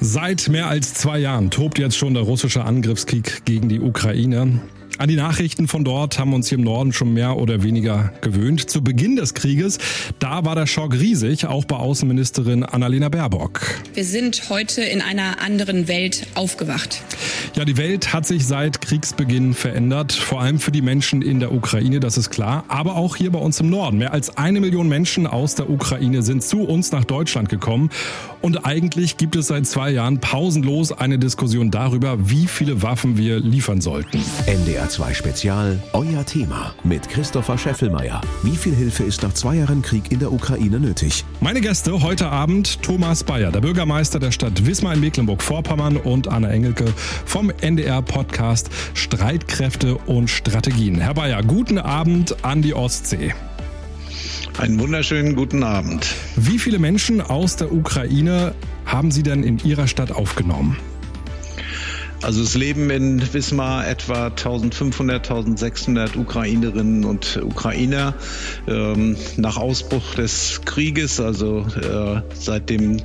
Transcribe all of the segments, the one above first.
Seit mehr als zwei Jahren tobt jetzt schon der russische Angriffskrieg gegen die Ukraine. An die Nachrichten von dort haben wir uns hier im Norden schon mehr oder weniger gewöhnt. Zu Beginn des Krieges, da war der Schock riesig, auch bei Außenministerin Annalena Baerbock. Wir sind heute in einer anderen Welt aufgewacht. Ja, die Welt hat sich seit Kriegsbeginn verändert, vor allem für die Menschen in der Ukraine, das ist klar, aber auch hier bei uns im Norden. Mehr als eine Million Menschen aus der Ukraine sind zu uns nach Deutschland gekommen und eigentlich gibt es seit zwei Jahren pausenlos eine Diskussion darüber, wie viele Waffen wir liefern sollten. NDR 2 Spezial, euer Thema mit Christopher Scheffelmeier. Wie viel Hilfe ist nach zwei Jahren Krieg in der Ukraine nötig? Meine Gäste heute Abend Thomas Bayer, der Bürgermeister der Stadt Wismar in Mecklenburg-Vorpommern und Anna Engelke vom NDR-Podcast Streitkräfte und Strategien. Herr Bayer, guten Abend an die Ostsee. Einen wunderschönen guten Abend. Wie viele Menschen aus der Ukraine haben Sie denn in Ihrer Stadt aufgenommen? Also es leben in Wismar etwa 1500, 1600 Ukrainerinnen und Ukrainer. Ähm, nach Ausbruch des Krieges, also äh, seit dem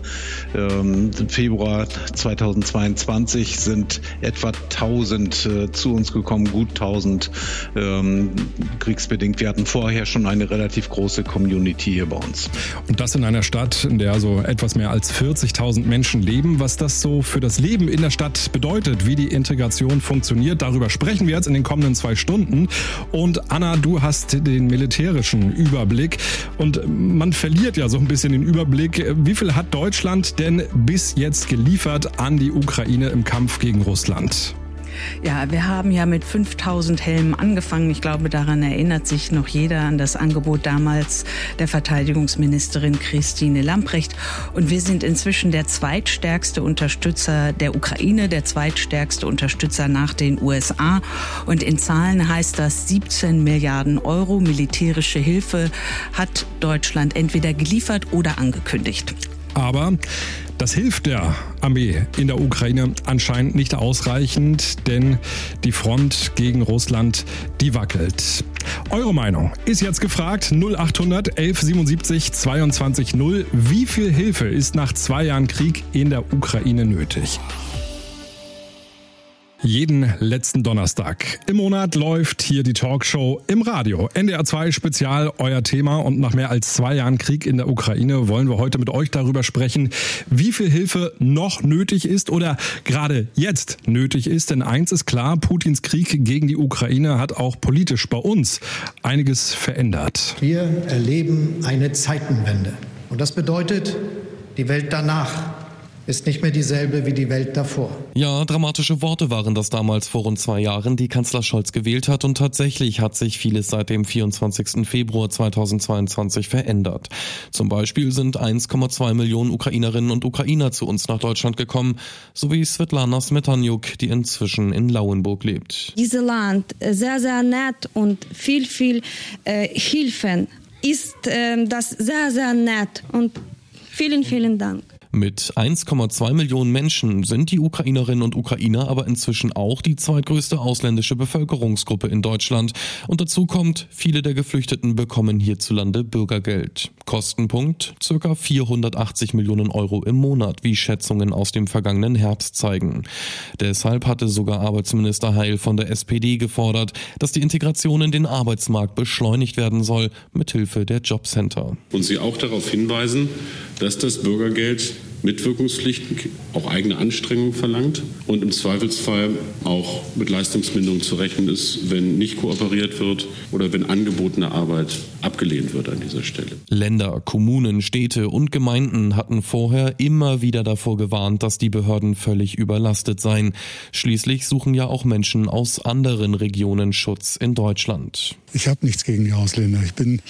ähm, Februar 2022, sind etwa 1000 äh, zu uns gekommen, gut 1000 ähm, kriegsbedingt. Wir hatten vorher schon eine relativ große Community hier bei uns. Und das in einer Stadt, in der so etwas mehr als 40.000 Menschen leben. Was das so für das Leben in der Stadt bedeutet, wie die Integration funktioniert. Darüber sprechen wir jetzt in den kommenden zwei Stunden. Und Anna, du hast den militärischen Überblick und man verliert ja so ein bisschen den Überblick. Wie viel hat Deutschland denn bis jetzt geliefert an die Ukraine im Kampf gegen Russland? Ja, wir haben ja mit 5000 Helmen angefangen. Ich glaube, daran erinnert sich noch jeder an das Angebot damals der Verteidigungsministerin Christine Lamprecht. Und wir sind inzwischen der zweitstärkste Unterstützer der Ukraine, der zweitstärkste Unterstützer nach den USA. Und in Zahlen heißt das 17 Milliarden Euro militärische Hilfe hat Deutschland entweder geliefert oder angekündigt. Aber das hilft der Armee in der Ukraine anscheinend nicht ausreichend, denn die Front gegen Russland, die wackelt. Eure Meinung ist jetzt gefragt. 0800 1177 22 0. Wie viel Hilfe ist nach zwei Jahren Krieg in der Ukraine nötig? Jeden letzten Donnerstag im Monat läuft hier die Talkshow im Radio. NDR 2 Spezial, euer Thema. Und nach mehr als zwei Jahren Krieg in der Ukraine wollen wir heute mit euch darüber sprechen, wie viel Hilfe noch nötig ist oder gerade jetzt nötig ist. Denn eins ist klar, Putins Krieg gegen die Ukraine hat auch politisch bei uns einiges verändert. Wir erleben eine Zeitenwende. Und das bedeutet, die Welt danach ist nicht mehr dieselbe wie die Welt davor. Ja, dramatische Worte waren das damals vor rund zwei Jahren, die Kanzler Scholz gewählt hat und tatsächlich hat sich vieles seit dem 24. Februar 2022 verändert. Zum Beispiel sind 1,2 Millionen Ukrainerinnen und Ukrainer zu uns nach Deutschland gekommen, sowie Svetlana Smetanyuk, die inzwischen in Lauenburg lebt. Dieses Land sehr, sehr nett und viel, viel äh, Hilfen ist äh, das sehr, sehr nett und vielen, vielen Dank. Mit 1,2 Millionen Menschen sind die Ukrainerinnen und Ukrainer aber inzwischen auch die zweitgrößte ausländische Bevölkerungsgruppe in Deutschland. Und dazu kommt, viele der Geflüchteten bekommen hierzulande Bürgergeld. Kostenpunkt circa 480 Millionen Euro im Monat, wie Schätzungen aus dem vergangenen Herbst zeigen. Deshalb hatte sogar Arbeitsminister Heil von der SPD gefordert, dass die Integration in den Arbeitsmarkt beschleunigt werden soll, mithilfe der Jobcenter. Und sie auch darauf hinweisen, dass das Bürgergeld Mitwirkungspflichten, auch eigene Anstrengungen verlangt und im Zweifelsfall auch mit Leistungsminderung zu rechnen ist, wenn nicht kooperiert wird oder wenn angebotene Arbeit abgelehnt wird an dieser Stelle. Länder, Kommunen, Städte und Gemeinden hatten vorher immer wieder davor gewarnt, dass die Behörden völlig überlastet seien. Schließlich suchen ja auch Menschen aus anderen Regionen Schutz in Deutschland. Ich habe nichts gegen die Ausländer. Ich bin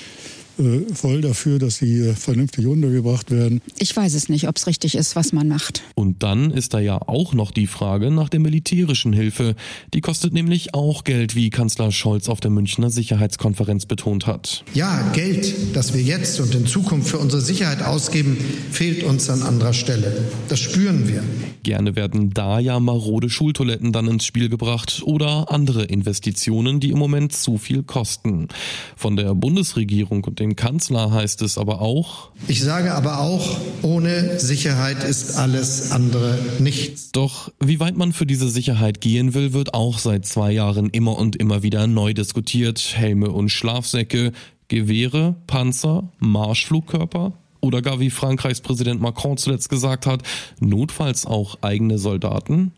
voll dafür, dass sie vernünftig untergebracht werden. Ich weiß es nicht, ob es richtig ist, was man macht. Und dann ist da ja auch noch die Frage nach der militärischen Hilfe. Die kostet nämlich auch Geld, wie Kanzler Scholz auf der Münchner Sicherheitskonferenz betont hat. Ja, Geld, das wir jetzt und in Zukunft für unsere Sicherheit ausgeben, fehlt uns an anderer Stelle. Das spüren wir. Gerne werden da ja marode Schultoiletten dann ins Spiel gebracht oder andere Investitionen, die im Moment zu viel kosten. Von der Bundesregierung und den Kanzler heißt es aber auch. Ich sage aber auch, ohne Sicherheit ist alles andere nichts. Doch wie weit man für diese Sicherheit gehen will, wird auch seit zwei Jahren immer und immer wieder neu diskutiert. Helme und Schlafsäcke, Gewehre, Panzer, Marschflugkörper, oder gar wie Frankreichs Präsident Macron zuletzt gesagt hat, notfalls auch eigene Soldaten?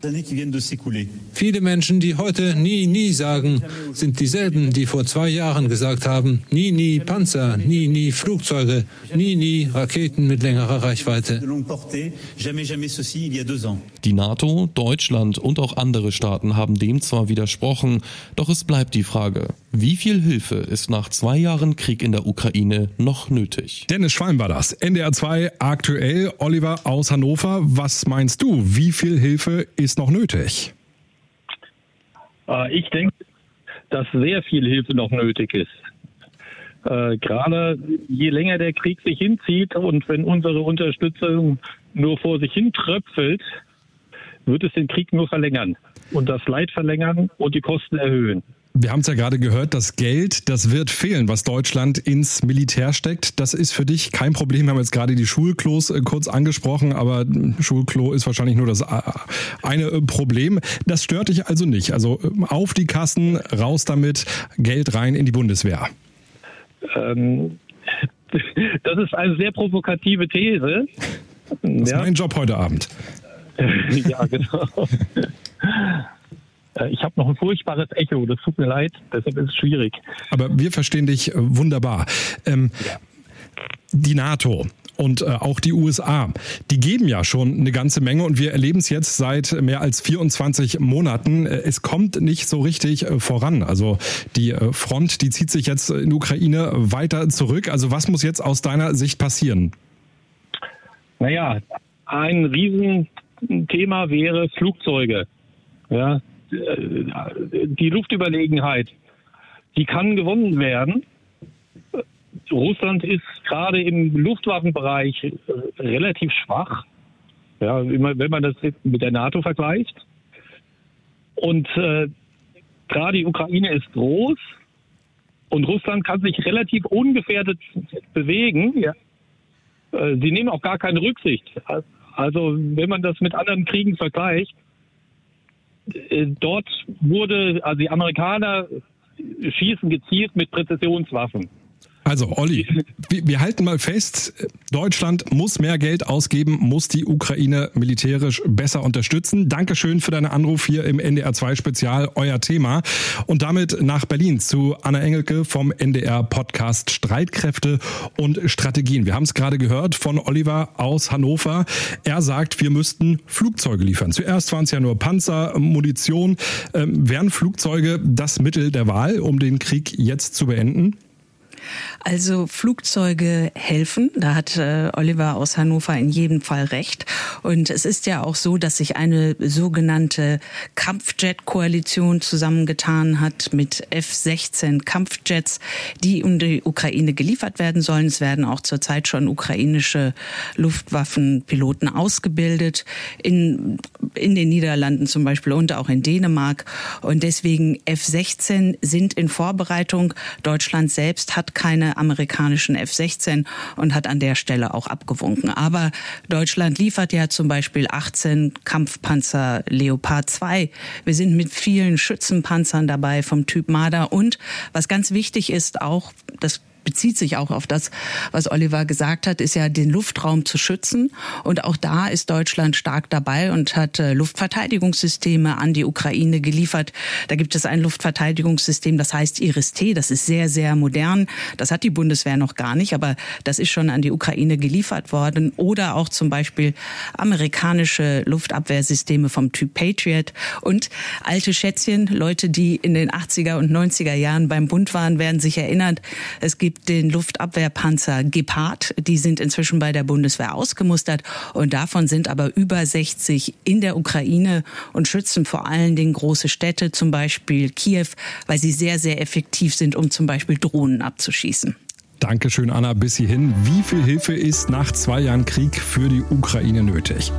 Viele Menschen, die heute nie, nie sagen, sind dieselben, die vor zwei Jahren gesagt haben, nie, nie Panzer, nie, nie Flugzeuge, nie, nie Raketen mit längerer Reichweite. Die NATO, Deutschland und auch andere Staaten haben dem zwar widersprochen, doch es bleibt die Frage, wie viel Hilfe ist nach zwei Jahren Krieg in der Ukraine noch nötig? Dennis Schwalm war das. NDR 2 aktuell. Oliver aus Hannover. Was meinst du? Wie viel Hilfe ist noch nötig? Äh, ich denke, dass sehr viel Hilfe noch nötig ist. Äh, gerade je länger der Krieg sich hinzieht und wenn unsere Unterstützung nur vor sich hin tröpfelt, wird es den Krieg nur verlängern und das Leid verlängern und die Kosten erhöhen. Wir haben es ja gerade gehört, das Geld, das wird fehlen, was Deutschland ins Militär steckt. Das ist für dich kein Problem. Wir haben jetzt gerade die Schulklos äh, kurz angesprochen, aber Schulklo ist wahrscheinlich nur das äh, eine äh, Problem. Das stört dich also nicht. Also auf die Kassen, raus damit, Geld rein in die Bundeswehr. Ähm, das ist eine sehr provokative These. Das ist ja. mein Job heute Abend. ja, genau. Äh, ich habe noch ein furchtbares Echo, das tut mir leid, deshalb ist es schwierig. Aber wir verstehen dich äh, wunderbar. Ähm, ja. Die NATO, und äh, auch die USA, die geben ja schon eine ganze Menge und wir erleben es jetzt seit mehr als 24 Monaten. Äh, es kommt nicht so richtig äh, voran. Also die äh, Front, die zieht sich jetzt in Ukraine weiter zurück. Also was muss jetzt aus deiner Sicht passieren? Naja, ein Riesenthema wäre Flugzeuge. Ja, die Luftüberlegenheit, die kann gewonnen werden. Russland ist gerade im Luftwaffenbereich äh, relativ schwach, ja, wenn man das mit der NATO vergleicht. Und äh, gerade die Ukraine ist groß und Russland kann sich relativ ungefährdet bewegen. Ja. Äh, sie nehmen auch gar keine Rücksicht. Also wenn man das mit anderen Kriegen vergleicht, äh, dort wurde, also die Amerikaner schießen gezielt mit Präzisionswaffen. Also Olli, wir halten mal fest, Deutschland muss mehr Geld ausgeben, muss die Ukraine militärisch besser unterstützen. Dankeschön für deinen Anruf hier im NDR 2 Spezial, euer Thema. Und damit nach Berlin zu Anna Engelke vom NDR Podcast Streitkräfte und Strategien. Wir haben es gerade gehört von Oliver aus Hannover. Er sagt, wir müssten Flugzeuge liefern. Zuerst waren es ja nur Panzer, Munition. Ähm, wären Flugzeuge das Mittel der Wahl, um den Krieg jetzt zu beenden? Also Flugzeuge helfen, da hat äh, Oliver aus Hannover in jedem Fall recht. Und es ist ja auch so, dass sich eine sogenannte Kampfjet-Koalition zusammengetan hat mit F-16 Kampfjets, die um die Ukraine geliefert werden sollen. Es werden auch zurzeit schon ukrainische Luftwaffenpiloten ausgebildet, in, in den Niederlanden zum Beispiel und auch in Dänemark. Und deswegen F-16 sind in Vorbereitung. Deutschland selbst hat keine amerikanischen F-16 und hat an der Stelle auch abgewunken. Aber Deutschland liefert ja zum Beispiel 18 Kampfpanzer Leopard 2. Wir sind mit vielen Schützenpanzern dabei vom Typ Marder und was ganz wichtig ist auch, das bezieht sich auch auf das, was Oliver gesagt hat, ist ja den Luftraum zu schützen. Und auch da ist Deutschland stark dabei und hat äh, Luftverteidigungssysteme an die Ukraine geliefert. Da gibt es ein Luftverteidigungssystem, das heißt Iris-T. Das ist sehr, sehr modern. Das hat die Bundeswehr noch gar nicht, aber das ist schon an die Ukraine geliefert worden. Oder auch zum Beispiel amerikanische Luftabwehrsysteme vom Typ Patriot und alte Schätzchen. Leute, die in den 80er und 90er Jahren beim Bund waren, werden sich erinnern. Es gibt gibt den Luftabwehrpanzer Gepard. Die sind inzwischen bei der Bundeswehr ausgemustert und davon sind aber über 60 in der Ukraine und schützen vor allen Dingen große Städte, zum Beispiel Kiew, weil sie sehr, sehr effektiv sind, um zum Beispiel Drohnen abzuschießen. Dankeschön, Anna, bis hierhin. Wie viel Hilfe ist nach zwei Jahren Krieg für die Ukraine nötig?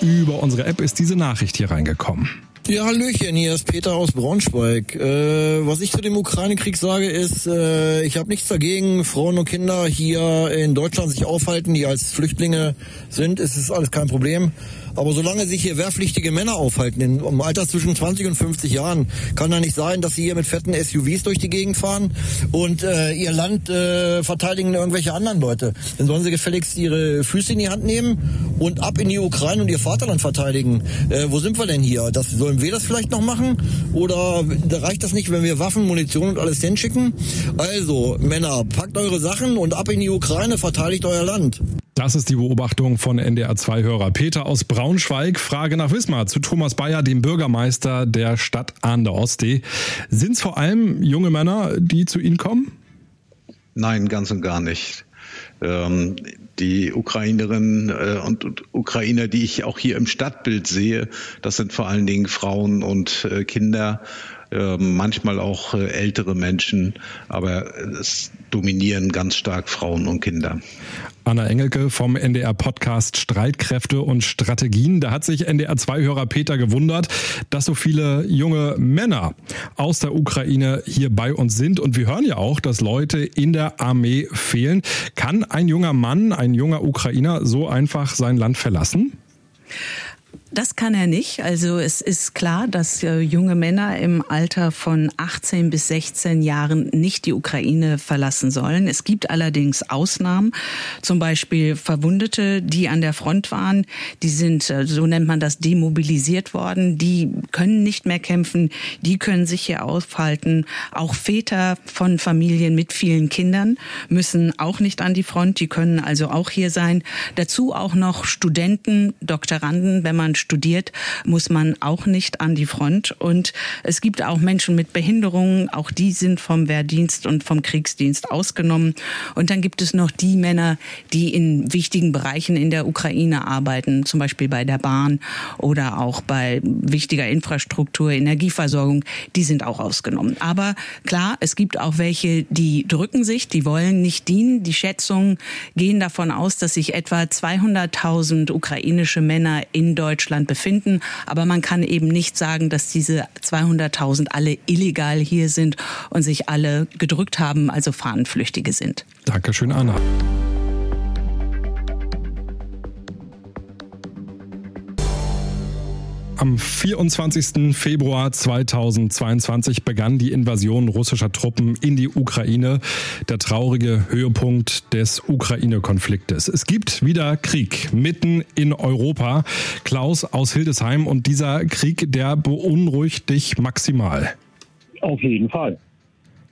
Über unsere App ist diese Nachricht hier reingekommen. Ja, Hallöchen, hier ist Peter aus Braunschweig. Äh, was ich zu dem Ukraine-Krieg sage, ist, äh, ich habe nichts dagegen, Frauen und Kinder hier in Deutschland sich aufhalten, die als Flüchtlinge sind, ist es alles kein Problem. Aber solange sich hier wehrpflichtige Männer aufhalten, im Alter zwischen 20 und 50 Jahren, kann da nicht sein, dass sie hier mit fetten SUVs durch die Gegend fahren und äh, ihr Land äh, verteidigen irgendwelche anderen Leute. Dann sollen sie gefälligst ihre Füße in die Hand nehmen und ab in die Ukraine und ihr Vaterland verteidigen. Äh, wo sind wir denn hier? Das, sollen wir das vielleicht noch machen? Oder reicht das nicht, wenn wir Waffen, Munition und alles hinschicken? Also, Männer, packt eure Sachen und ab in die Ukraine, verteidigt euer Land. Das ist die Beobachtung von NDR2-Hörer Peter aus Braunschweig. Frage nach Wismar zu Thomas Bayer, dem Bürgermeister der Stadt an der Ostsee. Sind es vor allem junge Männer, die zu Ihnen kommen? Nein, ganz und gar nicht. Ähm, die Ukrainerinnen äh, und, Ukrainer, die ich auch hier im Stadtbild sehe, das sind vor allen Dingen Frauen und äh, Kinder manchmal auch äh, ältere Menschen, aber es dominieren ganz stark Frauen und Kinder. Anna Engelke vom NDR Podcast Streitkräfte und Strategien. Da hat sich NDR 2-Hörer Peter gewundert, dass so viele junge Männer aus der Ukraine hier bei uns sind. Und wir hören ja auch, dass Leute in der Armee fehlen. Kann ein junger Mann, ein junger Ukrainer so einfach sein Land verlassen? Das kann er nicht. Also es ist klar, dass äh, junge Männer im Alter von 18 bis 16 Jahren nicht die Ukraine verlassen sollen. Es gibt allerdings Ausnahmen, zum Beispiel Verwundete, die an der Front waren. Die sind, äh, so nennt man das, demobilisiert worden. Die können nicht mehr kämpfen. Die können sich hier aufhalten. Auch Väter von Familien mit vielen Kindern müssen auch nicht an die Front. Die können also auch hier sein. Dazu auch noch Studenten, Doktoranden, wenn man studiert, muss man auch nicht an die Front. Und es gibt auch Menschen mit Behinderungen, auch die sind vom Wehrdienst und vom Kriegsdienst ausgenommen. Und dann gibt es noch die Männer, die in wichtigen Bereichen in der Ukraine arbeiten, zum Beispiel bei der Bahn oder auch bei wichtiger Infrastruktur, Energieversorgung, die sind auch ausgenommen. Aber klar, es gibt auch welche, die drücken sich, die wollen nicht dienen. Die Schätzungen gehen davon aus, dass sich etwa 200.000 ukrainische Männer in Deutschland Deutschland befinden. Aber man kann eben nicht sagen, dass diese 200.000 alle illegal hier sind und sich alle gedrückt haben, also Fahnenflüchtige sind. Dankeschön, Anna. Am 24. Februar 2022 begann die Invasion russischer Truppen in die Ukraine, der traurige Höhepunkt des Ukraine-Konfliktes. Es gibt wieder Krieg mitten in Europa. Klaus aus Hildesheim und dieser Krieg, der beunruhigt dich maximal. Auf jeden Fall.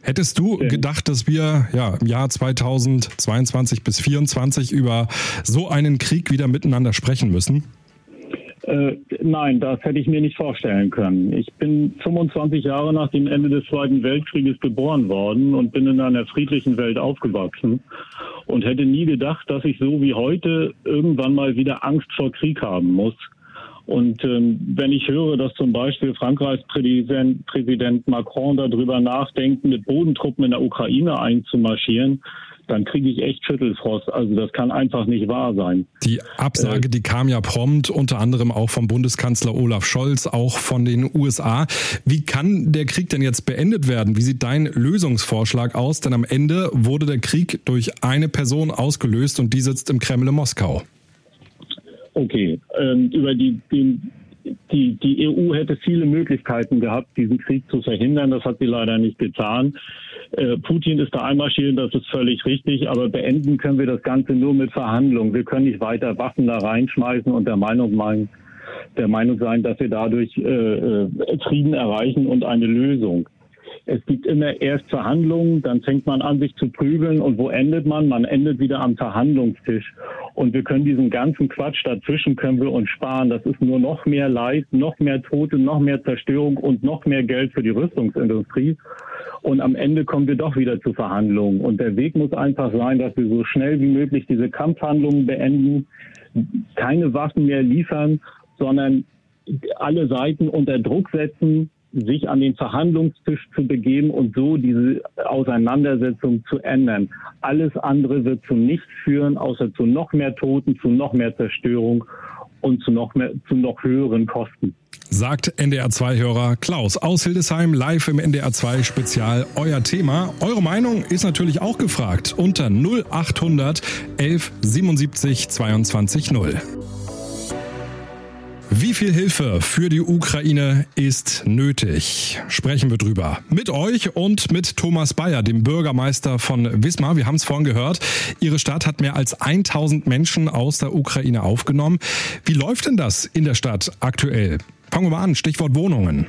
Hättest du gedacht, dass wir ja, im Jahr 2022 bis 2024 über so einen Krieg wieder miteinander sprechen müssen? Äh, nein, das hätte ich mir nicht vorstellen können. Ich bin 25 Jahre nach dem Ende des Zweiten Weltkrieges geboren worden und bin in einer friedlichen Welt aufgewachsen und hätte nie gedacht, dass ich so wie heute irgendwann mal wieder Angst vor Krieg haben muss. Und ähm, wenn ich höre, dass zum Beispiel Frankreichs Präsident, Präsident Macron darüber nachdenkt, mit Bodentruppen in der Ukraine einzumarschieren, dann kriege ich echt Schüttelfrost. Also das kann einfach nicht wahr sein. Die Absage, äh, die kam ja prompt, unter anderem auch vom Bundeskanzler Olaf Scholz, auch von den USA. Wie kann der Krieg denn jetzt beendet werden? Wie sieht dein Lösungsvorschlag aus? Denn am Ende wurde der Krieg durch eine Person ausgelöst und die sitzt im Kreml in Moskau. Okay, ähm, über die, den die, die EU hätte viele Möglichkeiten gehabt, diesen Krieg zu verhindern. Das hat sie leider nicht getan. Äh, Putin ist da einmarschieren, das ist völlig richtig, aber beenden können wir das Ganze nur mit Verhandlungen. Wir können nicht weiter Waffen da reinschmeißen und der Meinung meinen, der Meinung sein, dass wir dadurch äh, äh Frieden erreichen und eine Lösung. Es gibt immer erst Verhandlungen, dann fängt man an, sich zu prügeln und wo endet man? Man endet wieder am Verhandlungstisch. Und wir können diesen ganzen Quatsch dazwischen können wir uns sparen. Das ist nur noch mehr Leid, noch mehr Tote, noch mehr Zerstörung und noch mehr Geld für die Rüstungsindustrie. Und am Ende kommen wir doch wieder zu Verhandlungen. Und der Weg muss einfach sein, dass wir so schnell wie möglich diese Kampfhandlungen beenden, keine Waffen mehr liefern, sondern alle Seiten unter Druck setzen, sich an den Verhandlungstisch zu begeben und so diese Auseinandersetzung zu ändern. Alles andere wird zu nichts führen, außer zu noch mehr Toten, zu noch mehr Zerstörung und zu noch, mehr, zu noch höheren Kosten. Sagt NDR2-Hörer Klaus aus Hildesheim live im NDR2 Spezial. Euer Thema. Eure Meinung ist natürlich auch gefragt unter 0800 11 77 22 0. Wie viel Hilfe für die Ukraine ist nötig? Sprechen wir drüber. Mit euch und mit Thomas Bayer, dem Bürgermeister von Wismar. Wir haben es vorhin gehört. Ihre Stadt hat mehr als 1000 Menschen aus der Ukraine aufgenommen. Wie läuft denn das in der Stadt aktuell? Fangen wir mal an. Stichwort Wohnungen.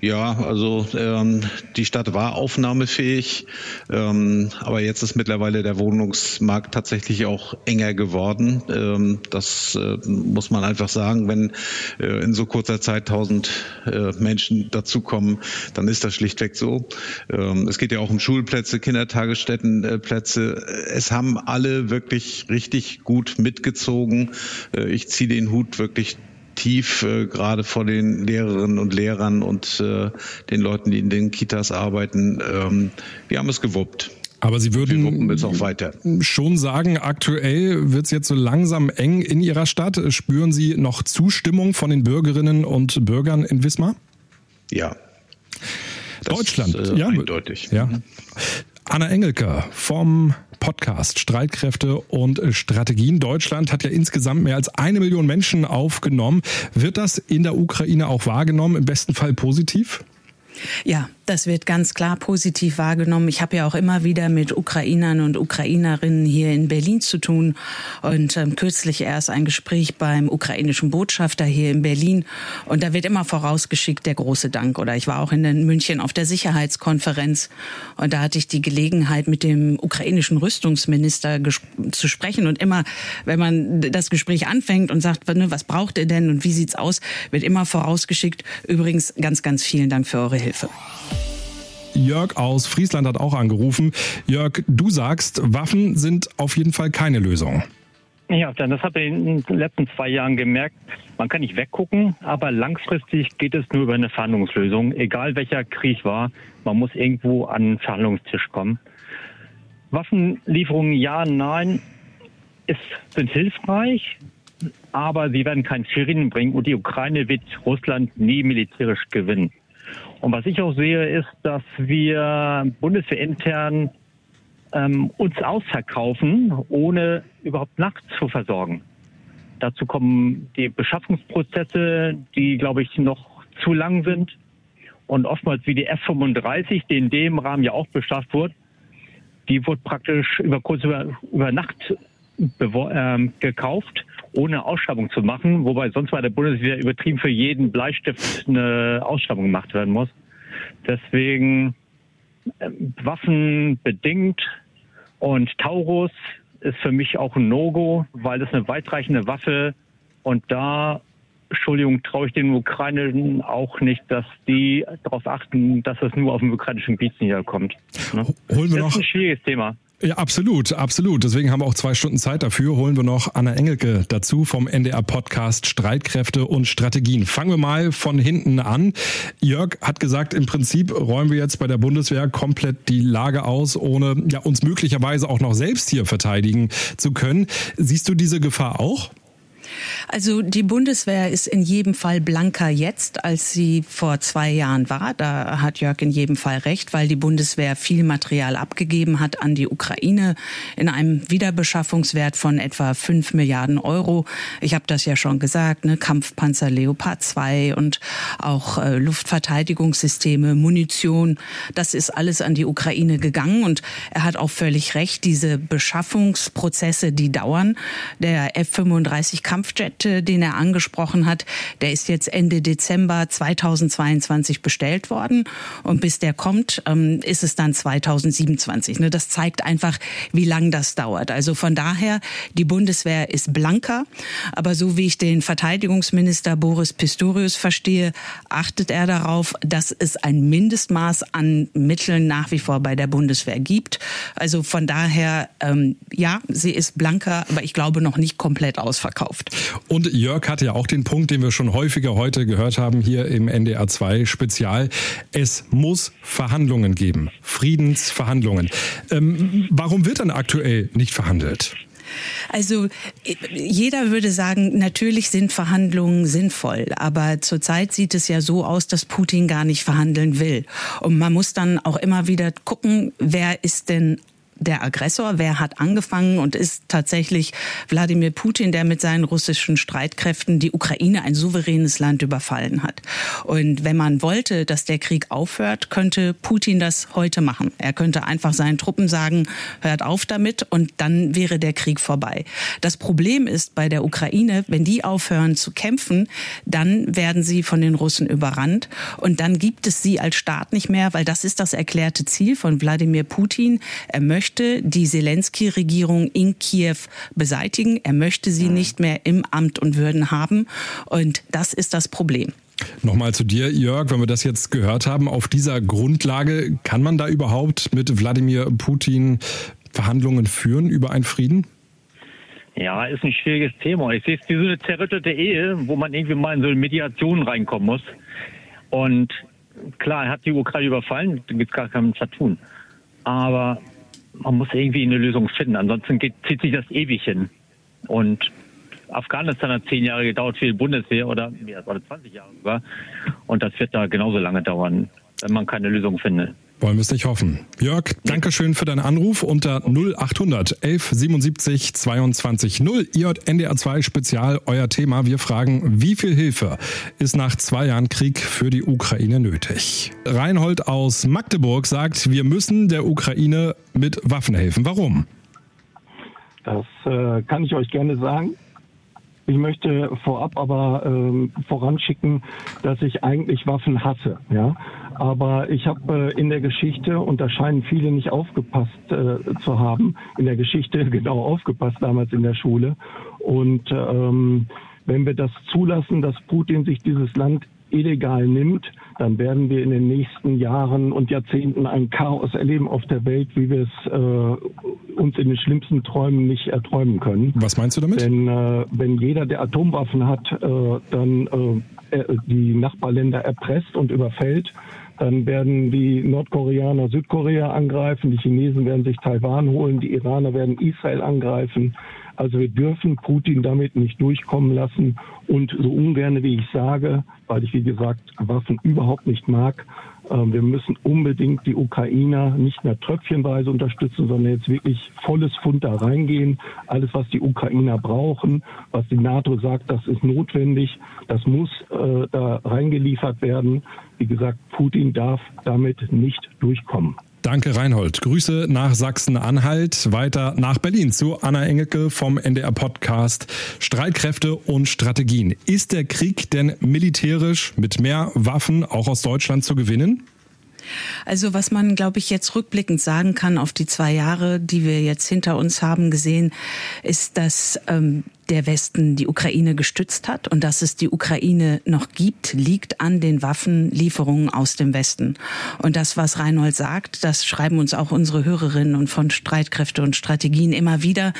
Ja, also ähm, die Stadt war aufnahmefähig, ähm, aber jetzt ist mittlerweile der Wohnungsmarkt tatsächlich auch enger geworden. Ähm, das äh, muss man einfach sagen. Wenn äh, in so kurzer Zeit tausend äh, Menschen dazukommen, dann ist das schlichtweg so. Ähm, es geht ja auch um Schulplätze, Kindertagesstättenplätze. Es haben alle wirklich richtig gut mitgezogen. Äh, ich ziehe den Hut wirklich tief, äh, gerade vor den Lehrerinnen und Lehrern und äh, den Leuten, die in den Kitas arbeiten. Ähm, wir haben es gewuppt. Aber Sie würden schon sagen, aktuell wird es jetzt so langsam eng in Ihrer Stadt. Spüren Sie noch Zustimmung von den Bürgerinnen und Bürgern in Wismar? Ja. Das Deutschland, ist, äh, ja. Eindeutig. Ja. Anna Engelke vom Podcast Streitkräfte und Strategien. Deutschland hat ja insgesamt mehr als eine Million Menschen aufgenommen. Wird das in der Ukraine auch wahrgenommen, im besten Fall positiv? Ja, das wird ganz klar positiv wahrgenommen. Ich habe ja auch immer wieder mit Ukrainern und Ukrainerinnen hier in Berlin zu tun und ähm, kürzlich erst ein Gespräch beim ukrainischen Botschafter hier in Berlin und da wird immer vorausgeschickt der große Dank. Oder ich war auch in München auf der Sicherheitskonferenz und da hatte ich die Gelegenheit mit dem ukrainischen Rüstungsminister zu sprechen und immer, wenn man das Gespräch anfängt und sagt, ne, was braucht ihr denn und wie sieht's aus, wird immer vorausgeschickt. Übrigens ganz, ganz vielen Dank für eure Hilfe. Jörg aus Friesland hat auch angerufen. Jörg, du sagst, Waffen sind auf jeden Fall keine Lösung. Ja, das habe ich in den letzten zwei Jahren gemerkt. Man kann nicht weggucken, aber langfristig geht es nur über eine Verhandlungslösung. Egal welcher Krieg war, man muss irgendwo an den Verhandlungstisch kommen. Waffenlieferungen ja, nein, ist, sind hilfreich, aber sie werden keinen Frieden bringen und die Ukraine wird Russland nie militärisch gewinnen. Und was ich auch sehe, ist, dass wir bundeswehrintern ähm, uns ausverkaufen, ohne überhaupt nachts zu versorgen. Dazu kommen die Beschaffungsprozesse, die, glaube ich, noch zu lang sind. Und oftmals wie die F-35, die in dem Rahmen ja auch beschafft wurde, die wurde praktisch über kurz über, über Nacht ähm, gekauft ohne Ausschreibung zu machen, wobei sonst bei der Bundeswehr übertrieben für jeden Bleistift eine Ausschreibung gemacht werden muss. Deswegen äh, Waffen bedingt und Taurus ist für mich auch ein No-Go, weil das eine weitreichende Waffe und da Entschuldigung, traue ich den Ukrainern auch nicht, dass die darauf achten, dass es nur auf dem ukrainischen Gebiet niederkommt. Ne? Holen wir das noch, ist ein schwieriges Thema. Ja, absolut, absolut. Deswegen haben wir auch zwei Stunden Zeit dafür. Holen wir noch Anna Engelke dazu vom NDR-Podcast Streitkräfte und Strategien. Fangen wir mal von hinten an. Jörg hat gesagt, im Prinzip räumen wir jetzt bei der Bundeswehr komplett die Lage aus, ohne ja, uns möglicherweise auch noch selbst hier verteidigen zu können. Siehst du diese Gefahr auch? Also die Bundeswehr ist in jedem Fall blanker jetzt, als sie vor zwei Jahren war. Da hat Jörg in jedem Fall recht, weil die Bundeswehr viel Material abgegeben hat an die Ukraine in einem Wiederbeschaffungswert von etwa fünf Milliarden Euro. Ich habe das ja schon gesagt, ne? Kampfpanzer Leopard 2 und auch äh, Luftverteidigungssysteme, Munition. Das ist alles an die Ukraine gegangen und er hat auch völlig recht. Diese Beschaffungsprozesse, die dauern. Der F-35 Kampf Kampfjet, äh, den er angesprochen hat, der ist jetzt Ende Dezember 2022 bestellt worden. Und bis der kommt, ähm, ist es dann 2027. Ne, das zeigt einfach, wie lang das dauert. Also von daher, die Bundeswehr ist blanker. Aber so wie ich den Verteidigungsminister Boris Pistorius verstehe, achtet er darauf, dass es ein Mindestmaß an Mitteln nach wie vor bei der Bundeswehr gibt. Also von daher, ähm, ja, sie ist blanker, aber ich glaube noch nicht komplett ausverkauft. Und Jörg hatte ja auch den Punkt, den wir schon häufiger heute gehört haben hier im NDR 2 Spezial. Es muss Verhandlungen geben. Friedensverhandlungen. Ähm, warum wird dann aktuell nicht verhandelt? Also jeder würde sagen, natürlich sind Verhandlungen sinnvoll, aber zurzeit sieht es ja so aus, dass Putin gar nicht verhandeln will. Und man muss dann auch immer wieder gucken, wer ist denn der Aggressor, wer hat angefangen und ist tatsächlich Wladimir Putin, der mit seinen russischen Streitkräften die Ukraine, ein souveränes Land, überfallen hat. Und wenn man wollte, dass der Krieg aufhört, könnte Putin das heute machen. Er könnte einfach seinen Truppen sagen, hört auf damit und dann wäre der Krieg vorbei. Das Problem ist bei der Ukraine, wenn die aufhören zu kämpfen, dann werden sie von den Russen überrannt und dann gibt es sie als Staat nicht mehr, weil das ist das erklärte Ziel von Wladimir Putin. Er möchte möchte die Zelensky-Regierung in Kiew beseitigen. Er möchte sie nicht mehr im Amt und Würden haben. Und das ist das Problem. Nochmal zu dir, Jörg, wenn wir das jetzt gehört haben, auf dieser Grundlage, kann man da überhaupt mit Wladimir Putin Verhandlungen führen über einen Frieden? Ja, ist ein schwieriges Thema. Ich sehe es wie so eine zerrüttete Ehe, wo man irgendwie mal in so eine Mediation reinkommen muss. Und klar, er hat die Ukraine überfallen, da gibt es gar keinen zu tun. Aber man muss irgendwie eine Lösung finden. Ansonsten geht, zieht sich das ewig hin. Und Afghanistan hat zehn Jahre gedauert für die Bundeswehr oder, oder 20 Jahre sogar. Und das wird da genauso lange dauern, wenn man keine Lösung findet. Wollen wir es nicht hoffen. Jörg, danke schön für deinen Anruf unter 0800 11 77 22 0. Ihr NDR 2 Spezial, euer Thema. Wir fragen, wie viel Hilfe ist nach zwei Jahren Krieg für die Ukraine nötig? Reinhold aus Magdeburg sagt, wir müssen der Ukraine mit Waffen helfen. Warum? Das äh, kann ich euch gerne sagen. Ich möchte vorab aber ähm, voranschicken, dass ich eigentlich Waffen hasse. Ja? Aber ich habe äh, in der Geschichte, und da scheinen viele nicht aufgepasst äh, zu haben, in der Geschichte genau aufgepasst damals in der Schule. Und ähm, wenn wir das zulassen, dass Putin sich dieses Land illegal nimmt, dann werden wir in den nächsten Jahren und Jahrzehnten ein Chaos erleben auf der Welt, wie wir es äh, uns in den schlimmsten Träumen nicht erträumen können. Was meinst du damit? Denn äh, wenn jeder, der Atomwaffen hat, äh, dann äh, die Nachbarländer erpresst und überfällt, dann werden die Nordkoreaner Südkorea angreifen, die Chinesen werden sich Taiwan holen, die Iraner werden Israel angreifen. Also wir dürfen Putin damit nicht durchkommen lassen. Und so ungern wie ich sage, weil ich wie gesagt Waffen überhaupt nicht mag, wir müssen unbedingt die Ukrainer nicht mehr tröpfchenweise unterstützen, sondern jetzt wirklich volles Fund da reingehen. Alles, was die Ukrainer brauchen, was die NATO sagt, das ist notwendig, das muss äh, da reingeliefert werden. Wie gesagt, Putin darf damit nicht durchkommen. Danke, Reinhold. Grüße nach Sachsen-Anhalt, weiter nach Berlin zu Anna Engelke vom NDR Podcast Streitkräfte und Strategien. Ist der Krieg denn militärisch mit mehr Waffen auch aus Deutschland zu gewinnen? Also was man, glaube ich, jetzt rückblickend sagen kann auf die zwei Jahre, die wir jetzt hinter uns haben gesehen, ist, dass ähm, der Westen die Ukraine gestützt hat und dass es die Ukraine noch gibt, liegt an den Waffenlieferungen aus dem Westen. Und das, was Reinhold sagt, das schreiben uns auch unsere Hörerinnen und von Streitkräfte und Strategien immer wieder,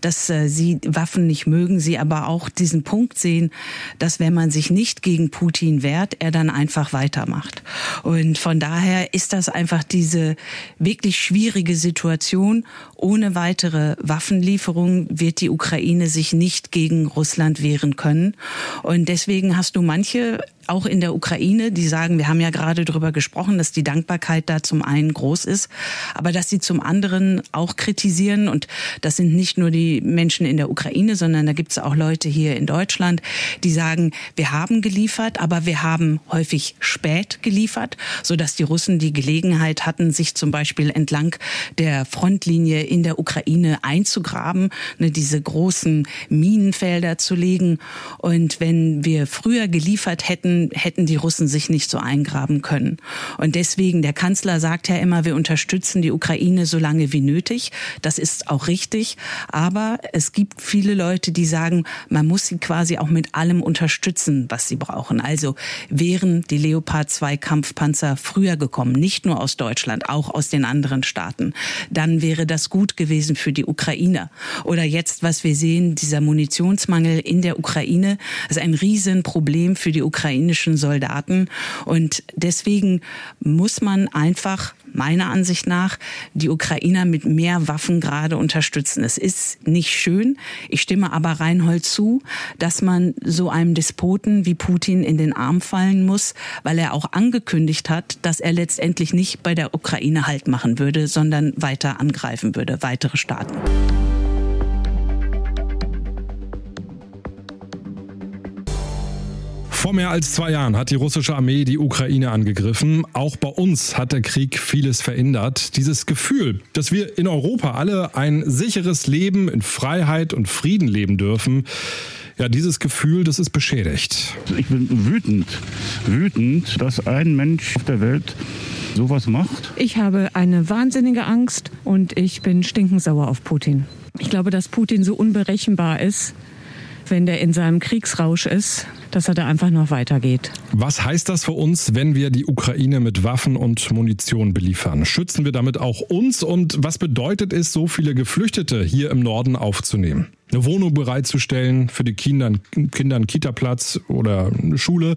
dass äh, sie Waffen nicht mögen, sie aber auch diesen Punkt sehen, dass wenn man sich nicht gegen Putin wehrt, er dann einfach weitermacht. Und von daher ist das einfach diese wirklich schwierige Situation. Ohne weitere Waffenlieferungen wird die Ukraine sich nicht gegen Russland wehren können. Und deswegen hast du manche auch in der Ukraine, die sagen, wir haben ja gerade darüber gesprochen, dass die Dankbarkeit da zum einen groß ist, aber dass sie zum anderen auch kritisieren. Und das sind nicht nur die Menschen in der Ukraine, sondern da gibt es auch Leute hier in Deutschland, die sagen, wir haben geliefert, aber wir haben häufig spät geliefert, so dass die Russen die Gelegenheit hatten, sich zum Beispiel entlang der Frontlinie in der Ukraine einzugraben, ne, diese großen Minenfelder zu legen. Und wenn wir früher geliefert hätten, hätten die Russen sich nicht so eingraben können. Und deswegen, der Kanzler sagt ja immer, wir unterstützen die Ukraine so lange wie nötig. Das ist auch richtig. Aber es gibt viele Leute, die sagen, man muss sie quasi auch mit allem unterstützen, was sie brauchen. Also wären die Leopard 2 Kampfpanzer früher gekommen, nicht nur aus Deutschland, auch aus den anderen Staaten, dann wäre das gut gewesen für die Ukrainer. Oder jetzt, was wir sehen, dieser Munitionsmangel in der Ukraine. Ist ein Riesenproblem für die ukrainischen Soldaten. Und deswegen muss man einfach meiner Ansicht nach die Ukrainer mit mehr Waffen gerade unterstützen. Es ist nicht schön. Ich stimme aber Reinhold zu, dass man so einem Despoten wie Putin in den Arm fallen muss, weil er auch angekündigt hat, dass er letztendlich nicht bei der Ukraine Halt machen würde, sondern weiter angreifen würde, weitere Staaten. Vor mehr als zwei Jahren hat die russische Armee die Ukraine angegriffen. Auch bei uns hat der Krieg vieles verändert. Dieses Gefühl, dass wir in Europa alle ein sicheres Leben in Freiheit und Frieden leben dürfen, ja, dieses Gefühl, das ist beschädigt. Ich bin wütend, wütend, dass ein Mensch auf der Welt sowas macht. Ich habe eine wahnsinnige Angst und ich bin stinkensauer auf Putin. Ich glaube, dass Putin so unberechenbar ist, wenn der in seinem Kriegsrausch ist, dass er da einfach noch weitergeht. Was heißt das für uns, wenn wir die Ukraine mit Waffen und Munition beliefern? Schützen wir damit auch uns? Und was bedeutet es, so viele Geflüchtete hier im Norden aufzunehmen? Eine Wohnung bereitzustellen für die Kinder, Kinder einen Kita-Platz oder eine Schule.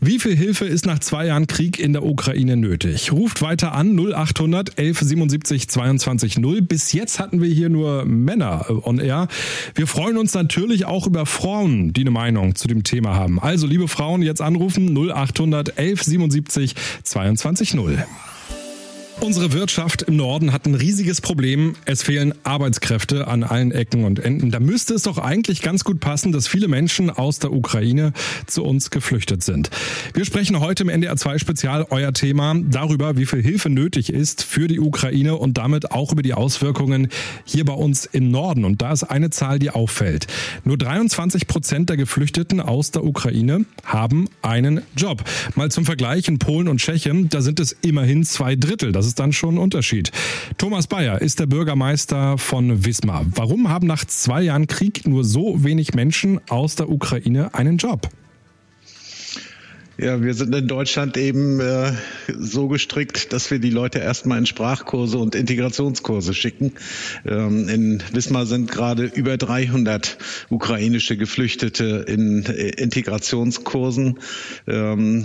Wie viel Hilfe ist nach zwei Jahren Krieg in der Ukraine nötig? Ruft weiter an 0800 1177 22 0. Bis jetzt hatten wir hier nur Männer on air. Wir freuen uns natürlich auch über Frauen, die eine Meinung zu dem Thema haben. Also, liebe Frauen, jetzt anrufen 0800 1177 22 0. Unsere Wirtschaft im Norden hat ein riesiges Problem. Es fehlen Arbeitskräfte an allen Ecken und Enden. Da müsste es doch eigentlich ganz gut passen, dass viele Menschen aus der Ukraine zu uns geflüchtet sind. Wir sprechen heute im NDR 2 Spezial euer Thema darüber, wie viel Hilfe nötig ist für die Ukraine und damit auch über die Auswirkungen hier bei uns im Norden. Und da ist eine Zahl, die auffällt. Nur 23 Prozent der Geflüchteten aus der Ukraine haben einen Job. Mal zum Vergleich in Polen und Tschechien, da sind es immerhin zwei Drittel. Das ist dann schon ein Unterschied. Thomas Bayer ist der Bürgermeister von Wismar. Warum haben nach zwei Jahren Krieg nur so wenig Menschen aus der Ukraine einen Job? Ja, wir sind in Deutschland eben äh, so gestrickt, dass wir die Leute erstmal in Sprachkurse und Integrationskurse schicken. Ähm, in Wismar sind gerade über 300 ukrainische Geflüchtete in äh, Integrationskursen. Ähm,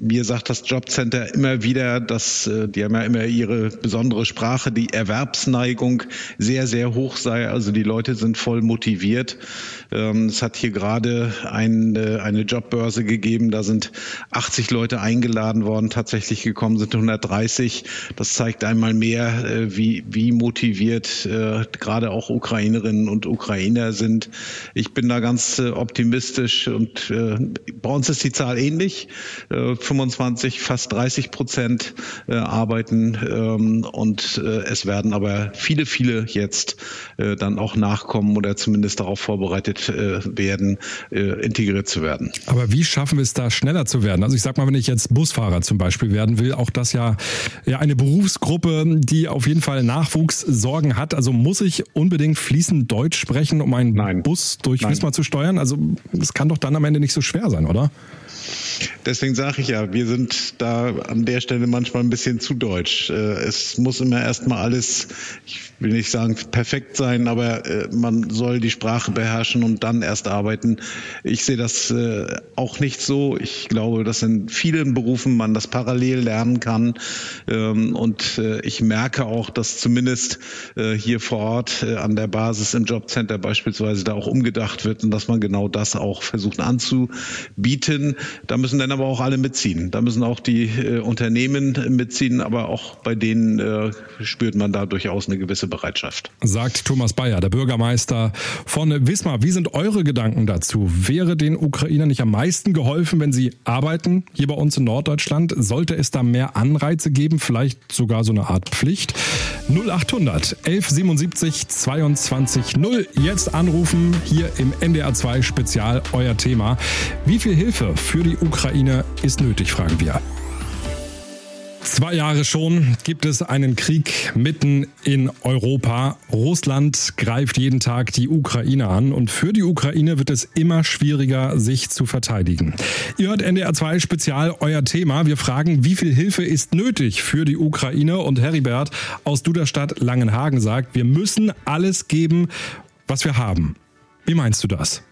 mir sagt das Jobcenter immer wieder, dass äh, die haben ja immer ihre besondere Sprache, die Erwerbsneigung sehr, sehr hoch sei. Also die Leute sind voll motiviert. Ähm, es hat hier gerade ein, äh, eine Jobbörse gegeben, da sind 80 Leute eingeladen worden, tatsächlich gekommen sind 130. Das zeigt einmal mehr, äh, wie, wie motiviert äh, gerade auch Ukrainerinnen und Ukrainer sind. Ich bin da ganz optimistisch und bei uns ist die Zahl ähnlich. 25, fast 30 Prozent arbeiten ähm, und es werden aber viele, viele jetzt dann auch nachkommen oder zumindest darauf vorbereitet werden, integriert zu werden. Aber wie schaffen wir es da schneller zu werden. Also ich sag mal, wenn ich jetzt Busfahrer zum Beispiel werden will, auch das ja, ja eine Berufsgruppe, die auf jeden Fall Nachwuchssorgen hat. Also muss ich unbedingt fließend Deutsch sprechen, um einen Nein. Bus durch Nein. Wismar zu steuern? Also das kann doch dann am Ende nicht so schwer sein, oder? Deswegen sage ich ja, wir sind da an der Stelle manchmal ein bisschen zu deutsch. Äh, es muss immer erstmal alles, ich will nicht sagen perfekt sein, aber äh, man soll die Sprache beherrschen und dann erst arbeiten. Ich sehe das äh, auch nicht so. Ich glaube, dass in vielen Berufen man das parallel lernen kann. Ähm, und ich merke auch, dass zumindest hier vor Ort an der Basis im Jobcenter beispielsweise da auch umgedacht wird und dass man genau das auch versucht anzubieten. Da müssen dann aber auch alle mitziehen. Da müssen auch die äh, Unternehmen mitziehen, aber auch bei denen äh, spürt man da durchaus eine gewisse Bereitschaft. Sagt Thomas Bayer, der Bürgermeister von Wismar. Wie sind eure Gedanken dazu? Wäre den Ukrainern nicht am meisten geholfen, wenn sie arbeiten hier bei uns in Norddeutschland? Sollte es da mehr Anreize geben, vielleicht sogar so eine Art Pflicht? 0800 1177 22 0. Jetzt anrufen hier im NDR 2 Spezial euer Thema. Wie viel Hilfe für die Ukraine ist nötig, fragen wir. Zwei Jahre schon gibt es einen Krieg mitten in Europa. Russland greift jeden Tag die Ukraine an und für die Ukraine wird es immer schwieriger, sich zu verteidigen. Ihr hört NDR 2 Spezial euer Thema. Wir fragen, wie viel Hilfe ist nötig für die Ukraine? Und Heribert aus Duderstadt Langenhagen sagt, wir müssen alles geben, was wir haben. Wie meinst du das?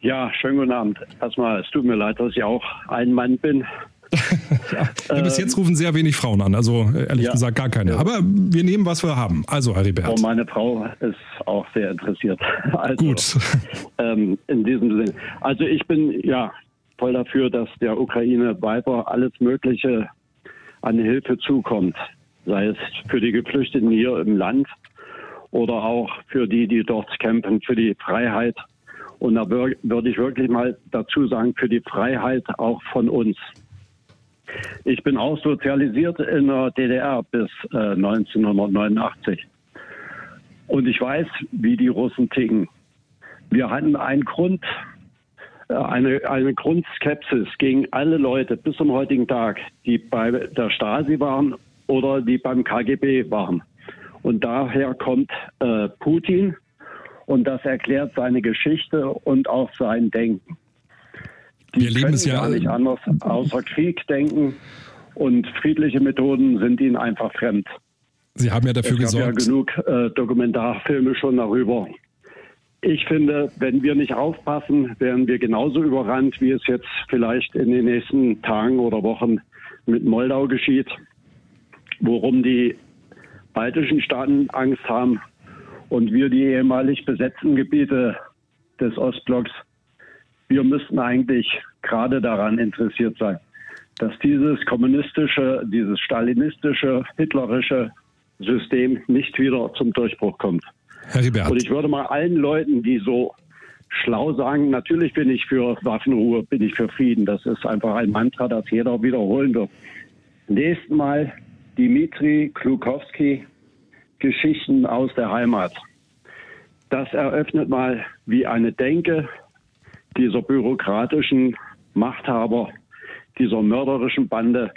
Ja, schönen guten Abend. Erstmal, es tut mir leid, dass ich auch ein Mann bin. ja, bis jetzt rufen sehr wenig Frauen an, also äh, ehrlich ja. gesagt gar keine. Aber wir nehmen, was wir haben. Also, Heribert. Und meine Frau ist auch sehr interessiert. Also, Gut. Ähm, in diesem Sinne. Also ich bin ja voll dafür, dass der Ukraine weiter alles Mögliche an Hilfe zukommt. Sei es für die Geflüchteten hier im Land oder auch für die, die dort kämpfen, für die Freiheit. Und da würde ich wirklich mal dazu sagen, für die Freiheit auch von uns. Ich bin auch sozialisiert in der DDR bis äh, 1989. Und ich weiß, wie die Russen ticken. Wir hatten einen Grund, äh, eine, eine Grundskepsis gegen alle Leute bis zum heutigen Tag, die bei der Stasi waren oder die beim KGB waren. Und daher kommt äh, Putin und das erklärt seine Geschichte und auch sein Denken. Die Wir leben es ja gar nicht anders außer Krieg denken und friedliche Methoden sind ihnen einfach fremd. Sie haben ja dafür es gesorgt. Es ja genug äh, Dokumentarfilme schon darüber. Ich finde, wenn wir nicht aufpassen, werden wir genauso überrannt, wie es jetzt vielleicht in den nächsten Tagen oder Wochen mit Moldau geschieht, worum die baltischen Staaten Angst haben und wir die ehemalig besetzten Gebiete des Ostblocks wir müssten eigentlich gerade daran interessiert sein, dass dieses kommunistische, dieses stalinistische, hitlerische System nicht wieder zum Durchbruch kommt. Herr Ribert. Und ich würde mal allen Leuten, die so schlau sagen, natürlich bin ich für Waffenruhe, bin ich für Frieden. Das ist einfach ein Mantra, das jeder wiederholen wird. Nächsten Mal Dimitri Klukowski, Geschichten aus der Heimat. Das eröffnet mal, wie eine Denke dieser bürokratischen Machthaber, dieser mörderischen Bande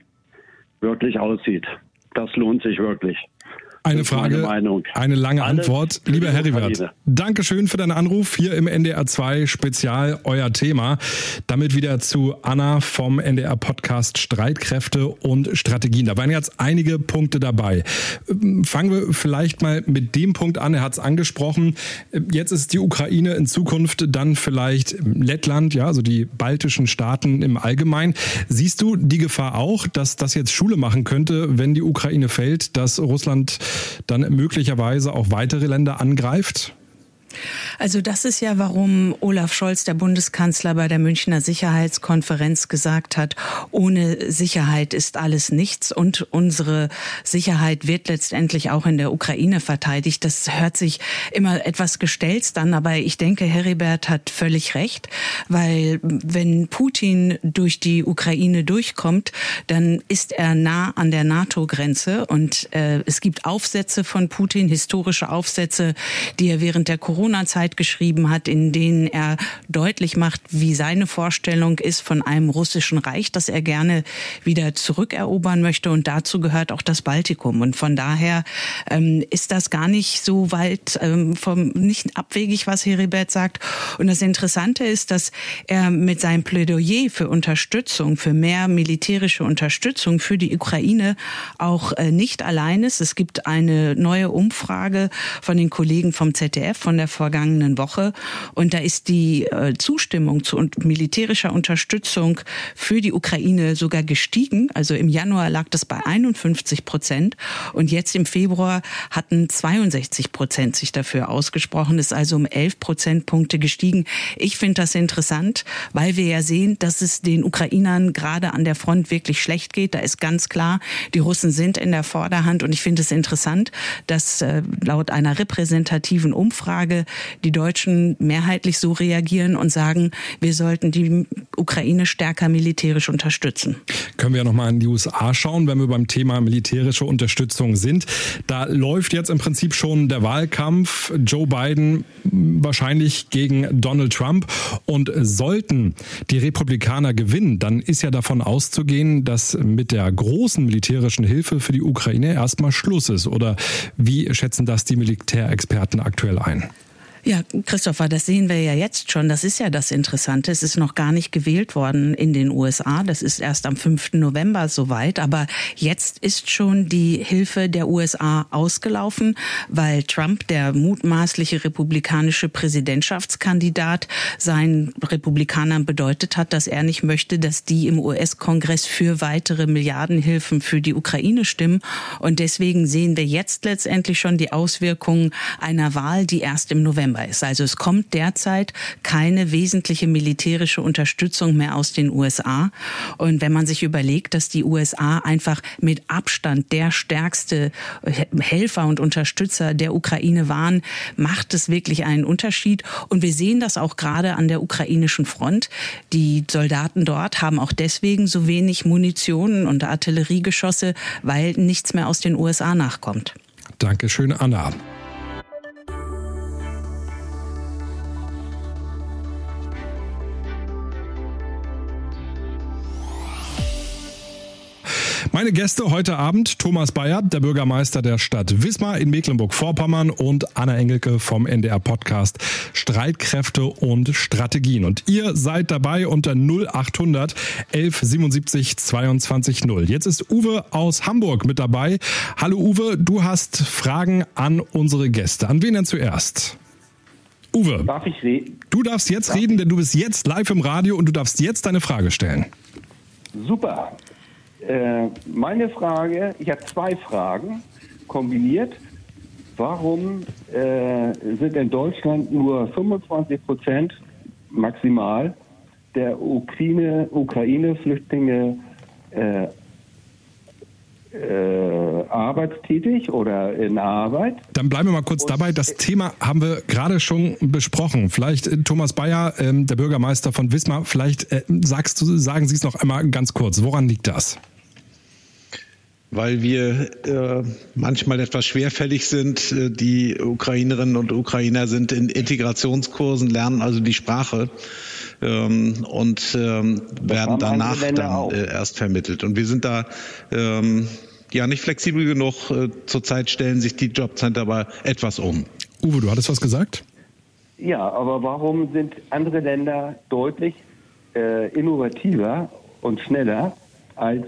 wirklich aussieht. Das lohnt sich wirklich. Eine Frage, eine lange Alles Antwort. Lieber Herriwert, Dankeschön für deinen Anruf hier im NDR 2 Spezial, euer Thema. Damit wieder zu Anna vom NDR Podcast Streitkräfte und Strategien. Da waren jetzt einige Punkte dabei. Fangen wir vielleicht mal mit dem Punkt an. Er hat es angesprochen. Jetzt ist die Ukraine in Zukunft dann vielleicht Lettland, ja, also die baltischen Staaten im Allgemeinen. Siehst du die Gefahr auch, dass das jetzt Schule machen könnte, wenn die Ukraine fällt, dass Russland dann möglicherweise auch weitere Länder angreift? Also das ist ja, warum Olaf Scholz, der Bundeskanzler, bei der Münchner Sicherheitskonferenz gesagt hat, ohne Sicherheit ist alles nichts und unsere Sicherheit wird letztendlich auch in der Ukraine verteidigt. Das hört sich immer etwas gestelzt an, aber ich denke, Heribert hat völlig recht, weil wenn Putin durch die Ukraine durchkommt, dann ist er nah an der NATO-Grenze und äh, es gibt Aufsätze von Putin, historische Aufsätze, die er während der Corona Corona-Zeit geschrieben hat, in denen er deutlich macht, wie seine Vorstellung ist von einem russischen Reich, das er gerne wieder zurückerobern möchte. Und dazu gehört auch das Baltikum. Und von daher ähm, ist das gar nicht so weit ähm, vom nicht abwegig, was Heribert sagt. Und das Interessante ist, dass er mit seinem Plädoyer für Unterstützung, für mehr militärische Unterstützung für die Ukraine auch äh, nicht allein ist. Es gibt eine neue Umfrage von den Kollegen vom ZDF, von der vergangenen Woche. Und da ist die äh, Zustimmung zu militärischer Unterstützung für die Ukraine sogar gestiegen. Also im Januar lag das bei 51 Prozent und jetzt im Februar hatten 62 Prozent sich dafür ausgesprochen. Ist also um 11 Prozentpunkte gestiegen. Ich finde das interessant, weil wir ja sehen, dass es den Ukrainern gerade an der Front wirklich schlecht geht. Da ist ganz klar, die Russen sind in der Vorderhand und ich finde es interessant, dass äh, laut einer repräsentativen Umfrage die Deutschen mehrheitlich so reagieren und sagen, wir sollten die Ukraine stärker militärisch unterstützen. Können wir ja nochmal in die USA schauen, wenn wir beim Thema militärische Unterstützung sind. Da läuft jetzt im Prinzip schon der Wahlkampf. Joe Biden wahrscheinlich gegen Donald Trump. Und sollten die Republikaner gewinnen, dann ist ja davon auszugehen, dass mit der großen militärischen Hilfe für die Ukraine erstmal Schluss ist. Oder wie schätzen das die Militärexperten aktuell ein? Ja, Christopher, das sehen wir ja jetzt schon. Das ist ja das Interessante. Es ist noch gar nicht gewählt worden in den USA. Das ist erst am 5. November soweit. Aber jetzt ist schon die Hilfe der USA ausgelaufen, weil Trump, der mutmaßliche republikanische Präsidentschaftskandidat, seinen Republikanern bedeutet hat, dass er nicht möchte, dass die im US-Kongress für weitere Milliardenhilfen für die Ukraine stimmen. Und deswegen sehen wir jetzt letztendlich schon die Auswirkungen einer Wahl, die erst im November November ist. Also es kommt derzeit keine wesentliche militärische Unterstützung mehr aus den USA. Und wenn man sich überlegt, dass die USA einfach mit Abstand der stärkste Helfer und Unterstützer der Ukraine waren, macht es wirklich einen Unterschied. Und wir sehen das auch gerade an der ukrainischen Front. Die Soldaten dort haben auch deswegen so wenig Munition und Artilleriegeschosse, weil nichts mehr aus den USA nachkommt. Dankeschön, Anna. Meine Gäste heute Abend Thomas Bayer, der Bürgermeister der Stadt Wismar in Mecklenburg-Vorpommern und Anna Engelke vom NDR Podcast Streitkräfte und Strategien. Und ihr seid dabei unter 0800 1177 22 0. Jetzt ist Uwe aus Hamburg mit dabei. Hallo Uwe, du hast Fragen an unsere Gäste. An wen denn zuerst? Uwe. Darf ich reden? Du darfst jetzt Darf reden, denn du bist jetzt live im Radio und du darfst jetzt deine Frage stellen. Super. Äh, meine Frage, ich habe zwei Fragen kombiniert. Warum äh, sind in Deutschland nur 25 Prozent maximal der Ukraine-Flüchtlinge äh, äh, arbeitstätig oder in Arbeit. Dann bleiben wir mal kurz Und dabei. Das Thema haben wir gerade schon besprochen. Vielleicht äh, Thomas Bayer, ähm, der Bürgermeister von Wismar, vielleicht äh, sagst du, sagen Sie es noch einmal ganz kurz. Woran liegt das? Weil wir äh, manchmal etwas schwerfällig sind. Äh, die Ukrainerinnen und Ukrainer sind in Integrationskursen, lernen also die Sprache ähm, und ähm, werden danach dann äh, erst vermittelt. Und wir sind da ähm, ja nicht flexibel genug. Äh, zurzeit stellen sich die Jobcenter aber etwas um. Uwe, du hattest was gesagt? Ja, aber warum sind andere Länder deutlich äh, innovativer und schneller als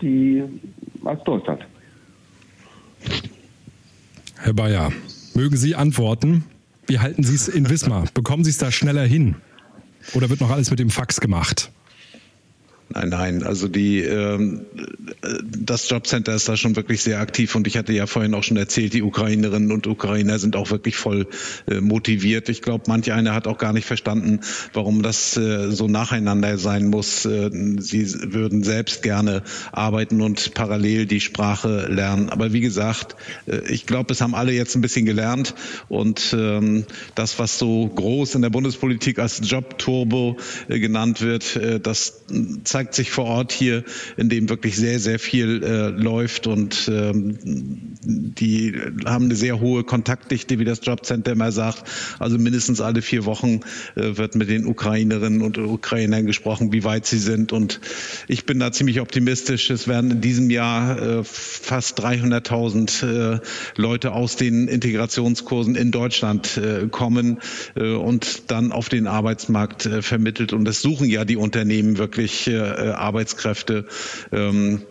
die als Deutschland. Herr Bayer, mögen Sie antworten? Wie halten Sie es in Wismar? Bekommen Sie es da schneller hin? Oder wird noch alles mit dem Fax gemacht? Nein, nein, also die, ähm, das Jobcenter ist da schon wirklich sehr aktiv und ich hatte ja vorhin auch schon erzählt, die Ukrainerinnen und Ukrainer sind auch wirklich voll äh, motiviert. Ich glaube, manch einer hat auch gar nicht verstanden, warum das äh, so nacheinander sein muss. Äh, sie würden selbst gerne arbeiten und parallel die Sprache lernen. Aber wie gesagt, äh, ich glaube, es haben alle jetzt ein bisschen gelernt und ähm, das, was so groß in der Bundespolitik als Jobturbo äh, genannt wird, äh, das zeigt zeigt sich vor Ort hier, in dem wirklich sehr, sehr viel äh, läuft und ähm, die haben eine sehr hohe Kontaktdichte, wie das Jobcenter immer sagt. Also mindestens alle vier Wochen äh, wird mit den Ukrainerinnen und Ukrainern gesprochen, wie weit sie sind. Und ich bin da ziemlich optimistisch. Es werden in diesem Jahr äh, fast 300.000 äh, Leute aus den Integrationskursen in Deutschland äh, kommen äh, und dann auf den Arbeitsmarkt äh, vermittelt. Und das suchen ja die Unternehmen wirklich äh, Arbeitskräfte. Ähm,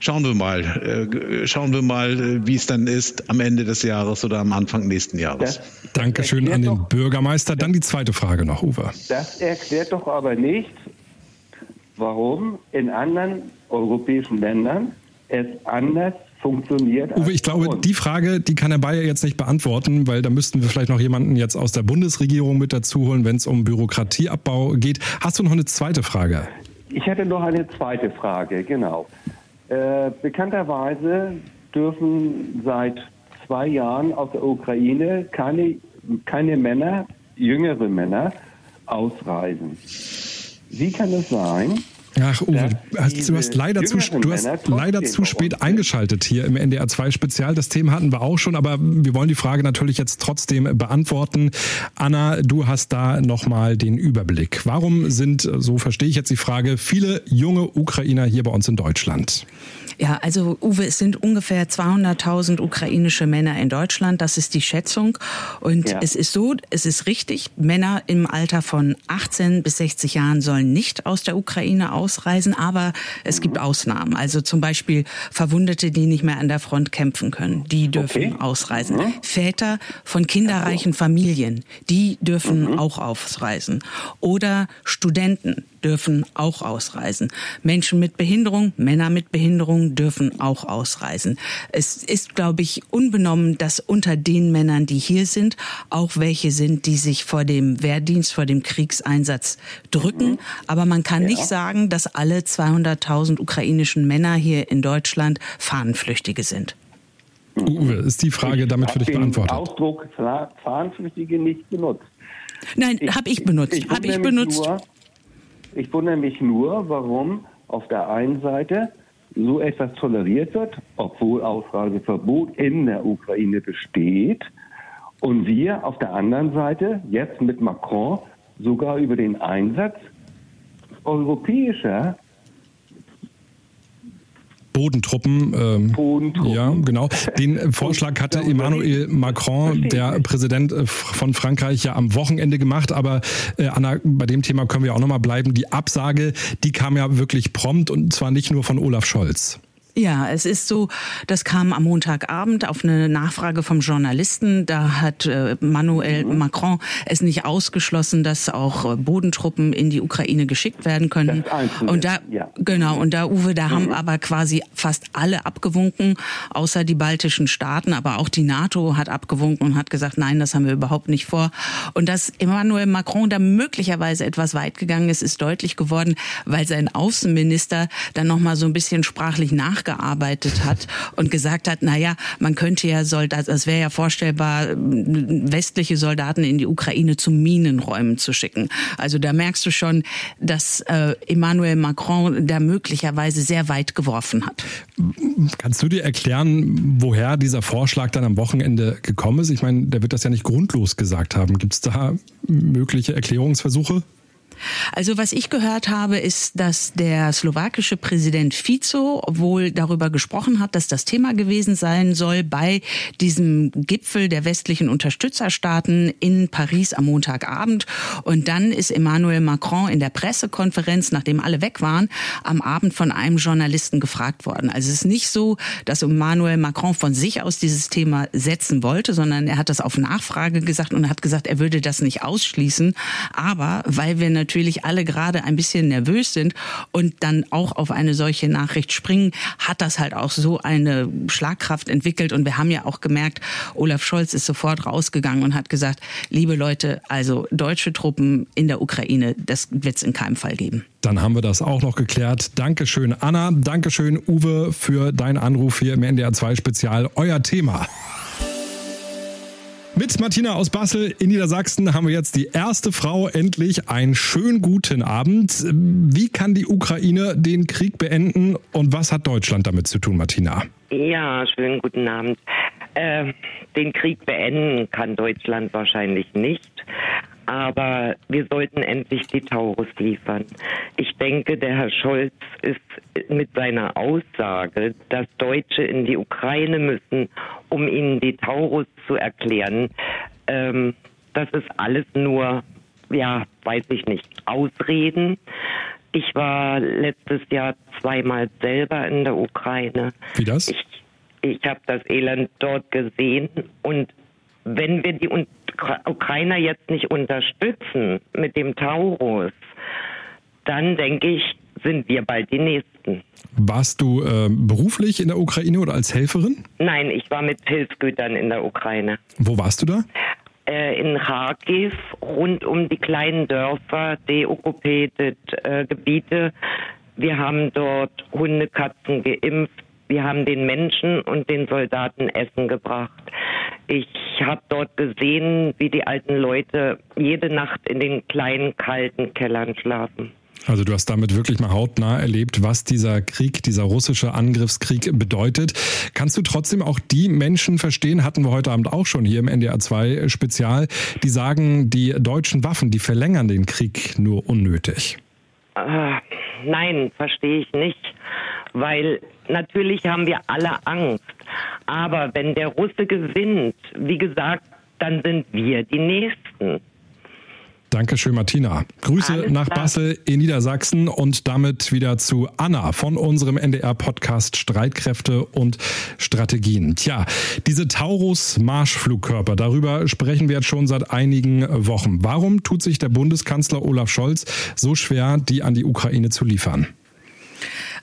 schauen wir mal, äh, schauen wir mal, äh, wie es dann ist am Ende des Jahres oder am Anfang nächsten Jahres. Das Dankeschön an den doch, Bürgermeister. Dann die zweite Frage noch, Uwe. Das erklärt doch aber nicht, warum in anderen europäischen Ländern es anders funktioniert. Uwe, ich glaube, die Frage, die kann Herr Bayer jetzt nicht beantworten, weil da müssten wir vielleicht noch jemanden jetzt aus der Bundesregierung mit dazu holen, wenn es um Bürokratieabbau geht. Hast du noch eine zweite Frage? Ich hätte noch eine zweite Frage, genau. Äh, bekannterweise dürfen seit zwei Jahren aus der Ukraine keine, keine Männer, jüngere Männer, ausreisen. Wie kann es sein, Ach, Uwe, du hast leider zu, du hast leider zu spät eingeschaltet hier im NDR 2 Spezial. Das Thema hatten wir auch schon, aber wir wollen die Frage natürlich jetzt trotzdem beantworten. Anna, du hast da nochmal den Überblick. Warum sind, so verstehe ich jetzt die Frage, viele junge Ukrainer hier bei uns in Deutschland? Ja, also Uwe, es sind ungefähr 200.000 ukrainische Männer in Deutschland. Das ist die Schätzung. Und ja. es ist so, es ist richtig, Männer im Alter von 18 bis 60 Jahren sollen nicht aus der Ukraine ausreisen, aber es mhm. gibt Ausnahmen. Also zum Beispiel Verwundete, die nicht mehr an der Front kämpfen können, die dürfen okay. ausreisen. Mhm. Väter von kinderreichen Familien, die dürfen mhm. auch ausreisen. Oder Studenten, dürfen auch ausreisen. Menschen mit Behinderung, Männer mit Behinderung dürfen auch ausreisen. Es ist, glaube ich, unbenommen, dass unter den Männern, die hier sind, auch welche sind, die sich vor dem Wehrdienst, vor dem Kriegseinsatz drücken. Mhm. Aber man kann ja. nicht sagen, dass alle 200.000 ukrainischen Männer hier in Deutschland Fahnenflüchtige sind. Uwe, ist die Frage damit für dich beantwortet? Ich Ausdruck Fahnenflüchtige nicht benutzt. Nein, habe ich benutzt. Habe ich benutzt. Nur, ich wundere mich nur, warum auf der einen Seite so etwas toleriert wird, obwohl Ausreiseverbot in der Ukraine besteht. Und wir auf der anderen Seite jetzt mit Macron sogar über den Einsatz europäischer Bodentruppen. Ähm, Bodentruppen. Ja, genau. Den Vorschlag hatte Emmanuel Macron, der Präsident äh, von Frankreich, ja am Wochenende gemacht. Aber äh, Anna, bei dem Thema können wir auch nochmal bleiben. Die Absage, die kam ja wirklich prompt und zwar nicht nur von Olaf Scholz. Ja, es ist so, das kam am Montagabend auf eine Nachfrage vom Journalisten. Da hat äh, Manuel mhm. Macron es nicht ausgeschlossen, dass auch äh, Bodentruppen in die Ukraine geschickt werden können. Und da, ja. genau, und da, Uwe, da mhm. haben aber quasi fast alle abgewunken, außer die baltischen Staaten, aber auch die NATO hat abgewunken und hat gesagt, nein, das haben wir überhaupt nicht vor. Und dass Emmanuel Macron da möglicherweise etwas weit gegangen ist, ist deutlich geworden, weil sein Außenminister dann nochmal so ein bisschen sprachlich nach nachgearbeitet hat und gesagt hat, na ja, man könnte ja Soldaten, es wäre ja vorstellbar, westliche Soldaten in die Ukraine zu Minenräumen zu schicken. Also da merkst du schon, dass äh, Emmanuel Macron da möglicherweise sehr weit geworfen hat. Kannst du dir erklären, woher dieser Vorschlag dann am Wochenende gekommen ist? Ich meine, der wird das ja nicht grundlos gesagt haben. Gibt es da mögliche Erklärungsversuche? Also was ich gehört habe, ist, dass der slowakische Präsident Fico wohl darüber gesprochen hat, dass das Thema gewesen sein soll bei diesem Gipfel der westlichen Unterstützerstaaten in Paris am Montagabend. Und dann ist Emmanuel Macron in der Pressekonferenz, nachdem alle weg waren, am Abend von einem Journalisten gefragt worden. Also es ist nicht so, dass Emmanuel Macron von sich aus dieses Thema setzen wollte, sondern er hat das auf Nachfrage gesagt und hat gesagt, er würde das nicht ausschließen. Aber weil wir natürlich natürlich alle gerade ein bisschen nervös sind und dann auch auf eine solche Nachricht springen, hat das halt auch so eine Schlagkraft entwickelt. Und wir haben ja auch gemerkt, Olaf Scholz ist sofort rausgegangen und hat gesagt, liebe Leute, also deutsche Truppen in der Ukraine, das wird es in keinem Fall geben. Dann haben wir das auch noch geklärt. Dankeschön, Anna. Dankeschön, Uwe, für deinen Anruf hier im NDR 2 Spezial. Euer Thema. Mit Martina aus Bassel in Niedersachsen haben wir jetzt die erste Frau endlich. Einen schönen guten Abend. Wie kann die Ukraine den Krieg beenden und was hat Deutschland damit zu tun, Martina? Ja, schönen guten Abend. Äh, den Krieg beenden kann Deutschland wahrscheinlich nicht aber wir sollten endlich die Taurus liefern. Ich denke, der Herr Scholz ist mit seiner Aussage, dass Deutsche in die Ukraine müssen, um ihnen die Taurus zu erklären, ähm, das ist alles nur, ja, weiß ich nicht, Ausreden. Ich war letztes Jahr zweimal selber in der Ukraine. Wie das? Ich, ich habe das Elend dort gesehen und wenn wir die Ukrainer jetzt nicht unterstützen mit dem Taurus, dann denke ich, sind wir bald die Nächsten. Warst du äh, beruflich in der Ukraine oder als Helferin? Nein, ich war mit Hilfsgütern in der Ukraine. Wo warst du da? Äh, in Kharkiv, rund um die kleinen Dörfer, deokkupierte äh, Gebiete. Wir haben dort Hunde, Katzen geimpft. Wir haben den Menschen und den Soldaten Essen gebracht. Ich habe dort gesehen, wie die alten Leute jede Nacht in den kleinen, kalten Kellern schlafen. Also du hast damit wirklich mal hautnah erlebt, was dieser Krieg, dieser russische Angriffskrieg bedeutet. Kannst du trotzdem auch die Menschen verstehen, hatten wir heute Abend auch schon hier im NDR 2 Spezial, die sagen, die deutschen Waffen, die verlängern den Krieg nur unnötig? Äh, nein, verstehe ich nicht, weil natürlich haben wir alle Angst. Aber wenn der Russe gewinnt, wie gesagt, dann sind wir die Nächsten. Dankeschön, Martina. Grüße Alles nach klar. Bassel in Niedersachsen und damit wieder zu Anna von unserem NDR-Podcast Streitkräfte und Strategien. Tja, diese Taurus-Marschflugkörper, darüber sprechen wir jetzt schon seit einigen Wochen. Warum tut sich der Bundeskanzler Olaf Scholz so schwer, die an die Ukraine zu liefern?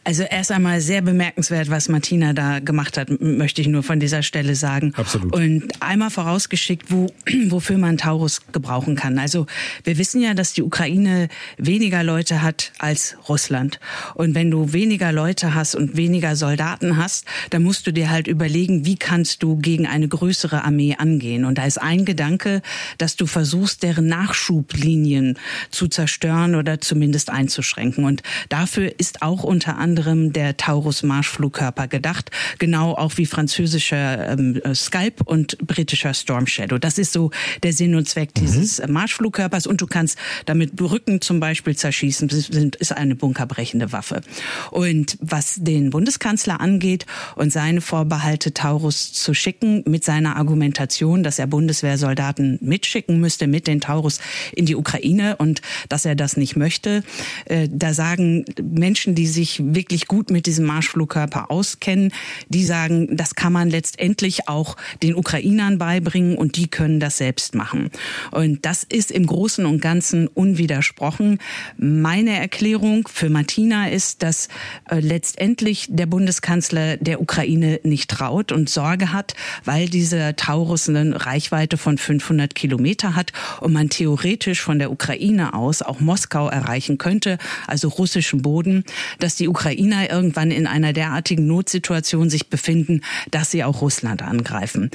Also erst einmal sehr bemerkenswert, was Martina da gemacht hat, möchte ich nur von dieser Stelle sagen. Absolut. Und einmal vorausgeschickt, wo, wofür man Taurus gebrauchen kann. Also wir wissen ja, dass die Ukraine weniger Leute hat als Russland. Und wenn du weniger Leute hast und weniger Soldaten hast, dann musst du dir halt überlegen, wie kannst du gegen eine größere Armee angehen. Und da ist ein Gedanke, dass du versuchst, deren Nachschublinien zu zerstören oder zumindest einzuschränken. Und dafür ist auch unter anderem anderem der Taurus Marschflugkörper gedacht, genau auch wie französischer ähm, Scalp und britischer Storm Shadow. Das ist so der Sinn und Zweck mhm. dieses Marschflugkörpers und du kannst damit Brücken zum Beispiel zerschießen. Das ist eine bunkerbrechende Waffe. Und was den Bundeskanzler angeht und seine Vorbehalte, Taurus zu schicken, mit seiner Argumentation, dass er Bundeswehrsoldaten mitschicken müsste mit den Taurus in die Ukraine und dass er das nicht möchte, äh, da sagen Menschen, die sich wirklich wirklich gut mit diesem Marschflugkörper auskennen, die sagen, das kann man letztendlich auch den Ukrainern beibringen und die können das selbst machen. Und das ist im Großen und Ganzen unwidersprochen. Meine Erklärung für Martina ist, dass äh, letztendlich der Bundeskanzler der Ukraine nicht traut und Sorge hat, weil dieser Taurus eine Reichweite von 500 Kilometer hat und man theoretisch von der Ukraine aus auch Moskau erreichen könnte, also russischen Boden, dass die Ukraine Ukrainer irgendwann in einer derartigen Notsituation sich befinden, dass sie auch Russland angreifen.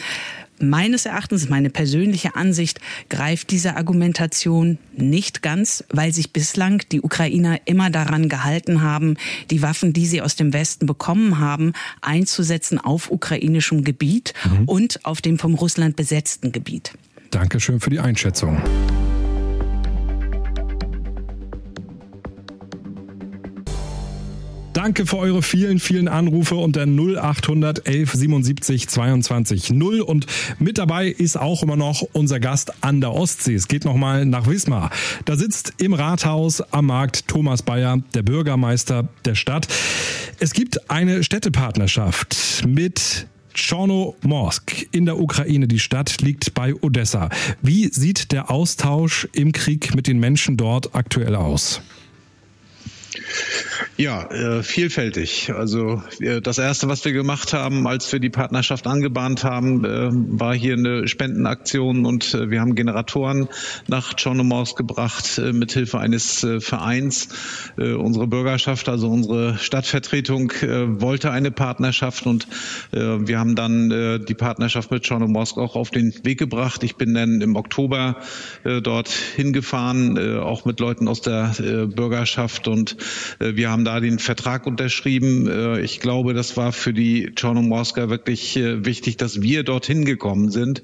Meines Erachtens, meine persönliche Ansicht, greift diese Argumentation nicht ganz, weil sich bislang die Ukrainer immer daran gehalten haben, die Waffen, die sie aus dem Westen bekommen haben, einzusetzen auf ukrainischem Gebiet mhm. und auf dem vom Russland besetzten Gebiet. Dankeschön für die Einschätzung. Danke für eure vielen, vielen Anrufe unter 0800 11 77 22 0. Und mit dabei ist auch immer noch unser Gast an der Ostsee. Es geht nochmal nach Wismar. Da sitzt im Rathaus am Markt Thomas Bayer, der Bürgermeister der Stadt. Es gibt eine Städtepartnerschaft mit Chornomorsk in der Ukraine. Die Stadt liegt bei Odessa. Wie sieht der Austausch im Krieg mit den Menschen dort aktuell aus? Ja, äh, vielfältig. Also äh, das Erste, was wir gemacht haben, als wir die Partnerschaft angebahnt haben, äh, war hier eine Spendenaktion und wir haben Generatoren nach Chornomorsk gebracht äh, mit Hilfe eines Vereins. Unsere Bürgerschaft, also unsere Stadtvertretung, wollte eine Partnerschaft und wir haben dann die Partnerschaft mit Chornomorsk auch auf den Weg gebracht. Ich bin dann im Oktober dort hingefahren, auch mit Leuten aus der Bürgerschaft und wir haben da den Vertrag unterschrieben. Äh, ich glaube, das war für die Chornomorska wirklich äh, wichtig, dass wir dorthin gekommen sind,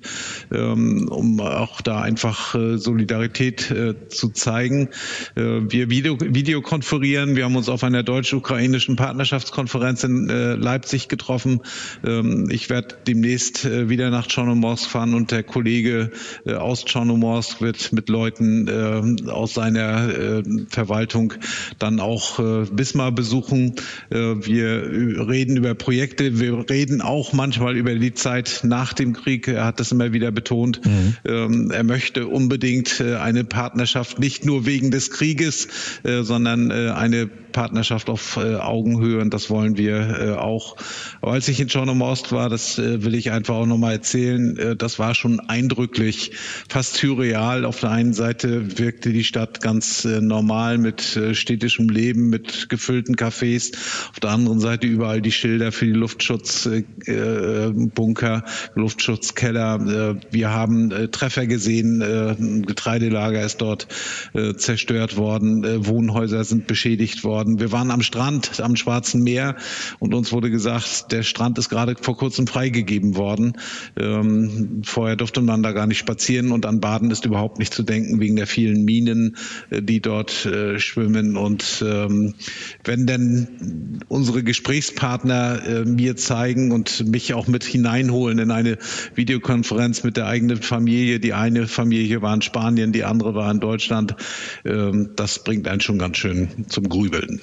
ähm, um auch da einfach Solidarität zu zeigen. Wir Video, Videokonferieren. Wir haben uns auf einer deutsch-ukrainischen Partnerschaftskonferenz in Leipzig getroffen. Ähm, ich werde demnächst wieder nach Chornomorsk fahren und der Kollege aus Chornomorsk wird mit Leuten aus seiner Verwaltung dann auch Wismar besuchen. Äh, wir reden über Projekte. Wir reden auch manchmal über die Zeit nach dem Krieg. Er hat das immer wieder betont. Mhm. Ähm, er möchte unbedingt äh, eine Partnerschaft nicht nur wegen des Krieges, äh, sondern eine Partnerschaft auf Augenhöhe. Und das wollen wir auch. Aber als ich in Chornomorsk war, das will ich einfach auch nochmal erzählen, das war schon eindrücklich, fast surreal. Auf der einen Seite wirkte die Stadt ganz normal mit städtischem Leben, mit gefüllten Cafés. Auf der anderen Seite überall die Schilder für die Luftschutzbunker, äh, Luftschutzkeller. Äh, wir haben äh, Treffer gesehen. Ein Getreidelager ist dort zerstört worden. Wohnhäuser sind beschädigt worden. Wir waren am Strand, am Schwarzen Meer und uns wurde gesagt, der Strand ist gerade vor kurzem freigegeben worden. Ähm, vorher durfte man da gar nicht spazieren und an Baden ist überhaupt nicht zu denken wegen der vielen Minen, die dort schwimmen und ähm, wenn denn unsere Gesprächspartner äh, mir zeigen und mich auch mit hineinholen in eine Videokonferenz mit der eigenen Familie. Die eine Familie war in Spanien, die andere war in Deutschland. Ähm, das bringt einen schon ganz schön zum Grübeln.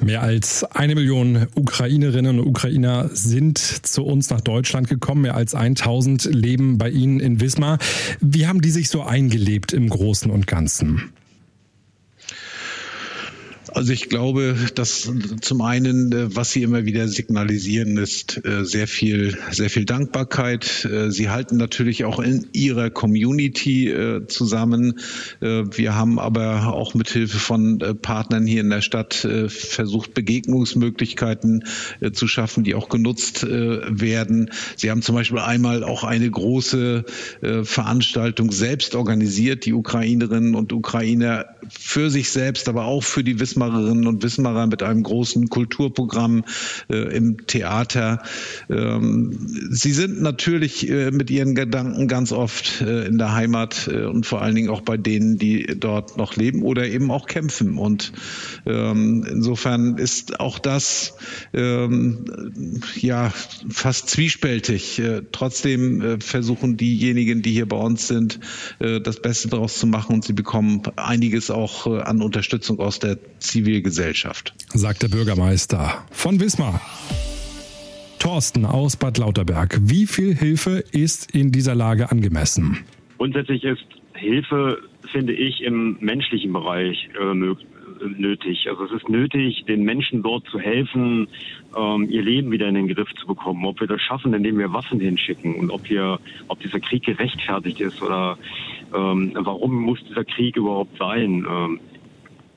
Mehr als eine Million Ukrainerinnen und Ukrainer sind zu uns nach Deutschland gekommen. Mehr als 1000 leben bei Ihnen in Wismar. Wie haben die sich so eingelebt im Großen und Ganzen? Also ich glaube, dass zum einen, äh, was Sie immer wieder signalisieren, ist äh, sehr viel, sehr viel Dankbarkeit. Äh, Sie halten natürlich auch in Ihrer Community zusammen. Wir haben aber auch mit Hilfe von Partnern hier in der Stadt versucht, Begegnungsmöglichkeiten zu schaffen, die auch genutzt werden. Sie haben zum Beispiel einmal auch eine große Veranstaltung selbst organisiert, die Ukrainerinnen und Ukrainer für sich selbst, aber auch für die Wismar Wismarerinnen und Wismarer mit einem großen Kulturprogramm äh, im Theater. Ähm, sie sind natürlich äh, mit ihren Gedanken ganz oft äh, in der Heimat äh, und vor allen Dingen auch bei denen, die dort noch leben oder eben auch kämpfen. Und ähm, insofern ist auch das ähm, ja fast zwiespältig. Äh, trotzdem äh, versuchen diejenigen, die hier bei uns sind, das Beste daraus zu machen und sie bekommen einiges auch an Unterstützung aus der Zivilgesellschaft. Sagt der Bürgermeister von Wismar. Thorsten aus Bad Lauterberg. Wie viel Hilfe ist in dieser Lage angemessen? Grundsätzlich ist Hilfe, finde ich, im menschlichen Bereich äh, nötig. Also es ist nötig, den Menschen dort zu helfen, ähm, ihr Leben wieder in den Griff zu bekommen. Ob wir das schaffen, indem wir Waffen hinschicken und ob wir, ob dieser Krieg gerechtfertigt ist oder ähm, warum muss dieser Krieg überhaupt sein? Ähm,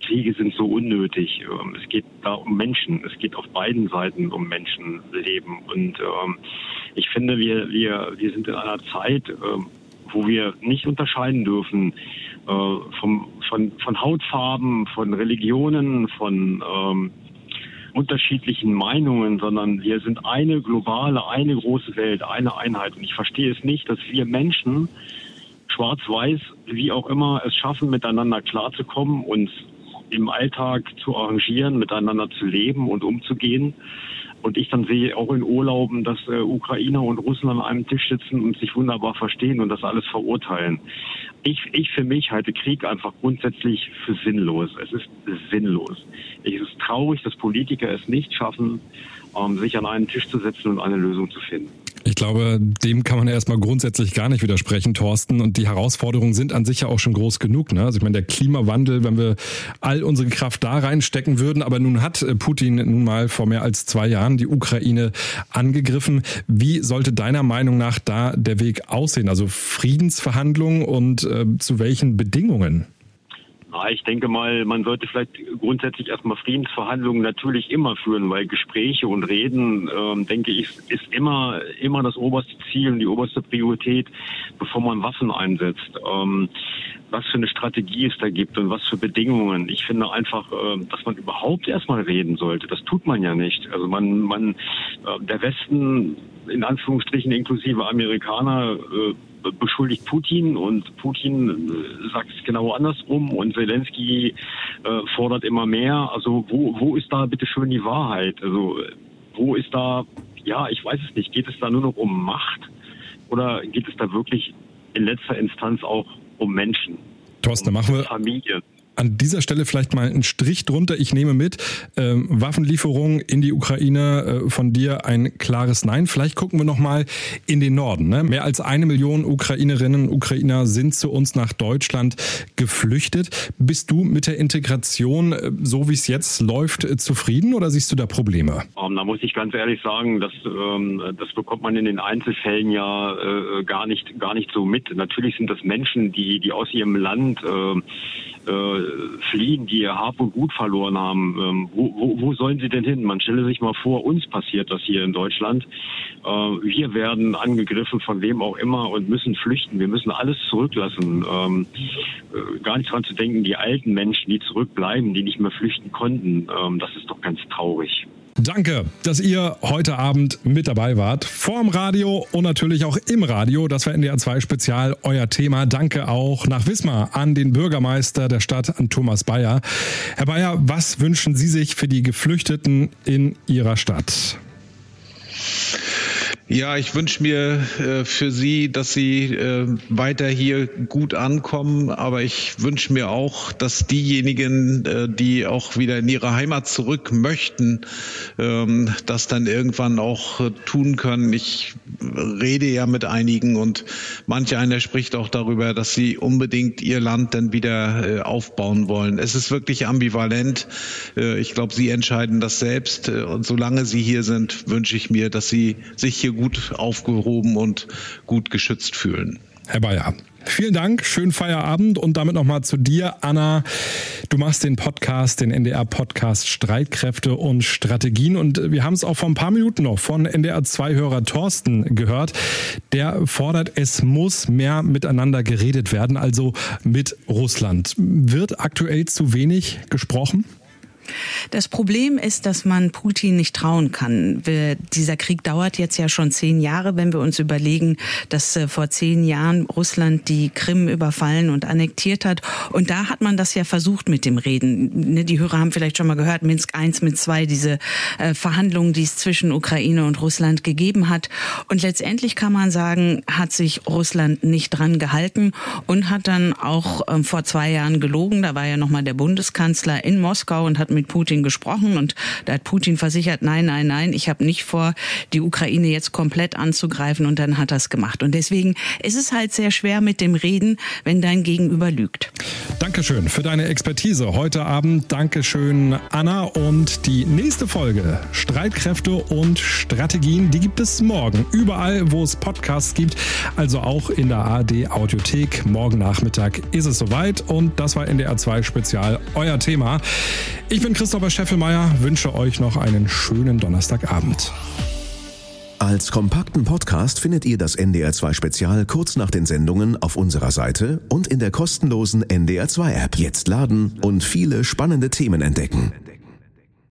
Kriege sind so unnötig. Ähm, es geht da um Menschen. Es geht auf beiden Seiten um Menschenleben. Und ähm, ich finde, wir, wir, wir sind in einer Zeit, ähm, wo wir nicht unterscheiden dürfen äh, von, von Hautfarben, von Religionen, von unterschiedlichen Meinungen, sondern wir sind eine globale, eine große Welt, eine Einheit. Und ich verstehe es nicht, dass wir Menschen schwarz-weiß, wie auch immer, es schaffen, miteinander klarzukommen, uns im Alltag zu arrangieren, miteinander zu leben und umzugehen. Und ich dann sehe auch in Urlauben, dass äh, Ukrainer und Russen an einem Tisch sitzen und sich wunderbar verstehen und das alles verurteilen. Ich, ich für mich halte Krieg einfach grundsätzlich für sinnlos. Es ist sinnlos. Es ist traurig, dass Politiker es nicht schaffen, ähm, sich an einen Tisch zu setzen und eine Lösung zu finden. Ich glaube, dem kann man erstmal grundsätzlich gar nicht widersprechen, Thorsten. Und die Herausforderungen sind an sich ja auch schon groß genug. Ne? Also ich meine, der Klimawandel, wenn wir all unsere Kraft da reinstecken würden, aber nun hat äh, Putin nun mal vor mehr als zwei Jahren die Ukraine angegriffen. Wie sollte deiner Meinung nach da der Weg aussehen? Also Friedensverhandlungen und äh, zu welchen Bedingungen? Ich denke mal, man sollte vielleicht grundsätzlich erstmal Friedensverhandlungen natürlich immer führen, weil Gespräche und Reden, ähm, denke ich, ist immer, immer das oberste Ziel und die oberste Priorität, bevor man Waffen einsetzt. Ähm, was für eine Strategie es da gibt und was für Bedingungen. Ich finde einfach, äh, dass man überhaupt erstmal reden sollte. Das tut man ja nicht. Also man, man, äh, der Westen, in Anführungsstrichen inklusive Amerikaner, äh, beschuldigt Putin und Putin äh, sagt es genau andersrum und Zelensky äh, fordert immer mehr. Also wo, wo ist da bitte schön die Wahrheit? Also wo ist da, ja, ich weiß es nicht, geht es da nur noch um Macht oder geht es da wirklich in letzter Instanz auch um Menschen? Thorsten, um machen wir, Familien an dieser Stelle vielleicht mal einen Strich drunter. Ich nehme mit, ähm, Waffenlieferungen in die Ukraine äh, von dir ein klares Nein. Vielleicht gucken wir noch mal in den Norden. Ne? Mehr als eine Million Ukrainerinnen und Ukrainer sind zu uns nach Deutschland geflüchtet. Bist du mit der Integration, äh, so wie es jetzt läuft, äh, zufrieden oder siehst du da Probleme? Um, ähm, da muss ich ganz ehrlich sagen, das, ähm, das bekommt man in den Einzelfällen ja äh, gar nicht gar nicht so mit. Natürlich sind das Menschen, die die aus ihrem Land äh, äh, fliehen, die ihr Hab und Gut verloren haben. Ähm, wo, wo, wo sollen sie denn hin? Man stelle sich mal vor, uns passiert das hier in Deutschland. Äh, wir werden angegriffen von wem auch immer und müssen flüchten. Wir müssen alles zurücklassen. Ähm, äh, gar nicht dran zu denken, die alten Menschen, die zurückbleiben, die nicht mehr flüchten konnten. Ähm, das ist doch ganz traurig. Danke, dass ihr heute Abend mit dabei wart. Vorm Radio und natürlich auch im Radio. Das war NDR 2 Spezial, euer Thema. Danke auch nach Wismar an den Bürgermeister der Stadt, an Thomas Bayer. Herr Bayer, was wünschen Sie sich für die Geflüchteten in Ihrer Stadt? Ja, ich wünsche mir äh, für Sie, dass Sie äh, weiter hier gut ankommen, aber ich wünsche mir auch, dass diejenigen, äh, die auch wieder in ihre Heimat zurück möchten, ähm, das dann irgendwann auch äh, tun können. Ich rede ja mit einigen und manch einer spricht auch darüber, dass sie unbedingt ihr Land dann wieder äh, aufbauen wollen. Es ist wirklich ambivalent. Äh, ich glaube, Sie entscheiden das selbst und solange Sie hier sind, wünsche ich mir, dass Sie sich hier gut gut aufgehoben und gut geschützt fühlen. Herr Bayer, Vielen Dank, schönen Feierabend und damit nochmal zu dir, Anna. Du machst den Podcast, den NDR-Podcast Streitkräfte und Strategien und wir haben es auch vor ein paar Minuten noch von NDR-2-Hörer Thorsten gehört. Der fordert, es muss mehr miteinander geredet werden, also mit Russland. Wird aktuell zu wenig gesprochen? Das Problem ist, dass man Putin nicht trauen kann. Wir, dieser Krieg dauert jetzt ja schon zehn Jahre, wenn wir uns überlegen, dass äh, vor zehn Jahren Russland die Krim überfallen und annektiert hat. Und da hat man das ja versucht mit dem Reden. Ne, die Hörer haben vielleicht schon mal gehört, Minsk I, Minsk II, diese äh, Verhandlungen, die es zwischen Ukraine und Russland gegeben hat. Und letztendlich kann man sagen, hat sich Russland nicht dran gehalten und hat dann auch ähm, vor zwei Jahren gelogen. Da war ja nochmal der Bundeskanzler in Moskau und hat mit Putin gesprochen und da hat Putin versichert, nein, nein, nein, ich habe nicht vor, die Ukraine jetzt komplett anzugreifen und dann hat er es gemacht. Und deswegen ist es halt sehr schwer mit dem Reden, wenn dein Gegenüber lügt. Dankeschön für deine Expertise heute Abend. Dankeschön, Anna. Und die nächste Folge Streitkräfte und Strategien, die gibt es morgen. Überall, wo es Podcasts gibt, also auch in der ARD Audiothek. Morgen Nachmittag ist es soweit und das war NDR 2 Spezial, euer Thema. Ich bin Christopher Scheffelmeier, wünsche euch noch einen schönen Donnerstagabend. Als kompakten Podcast findet ihr das NDR2 Spezial kurz nach den Sendungen auf unserer Seite und in der kostenlosen NDR2 App. Jetzt laden und viele spannende Themen entdecken.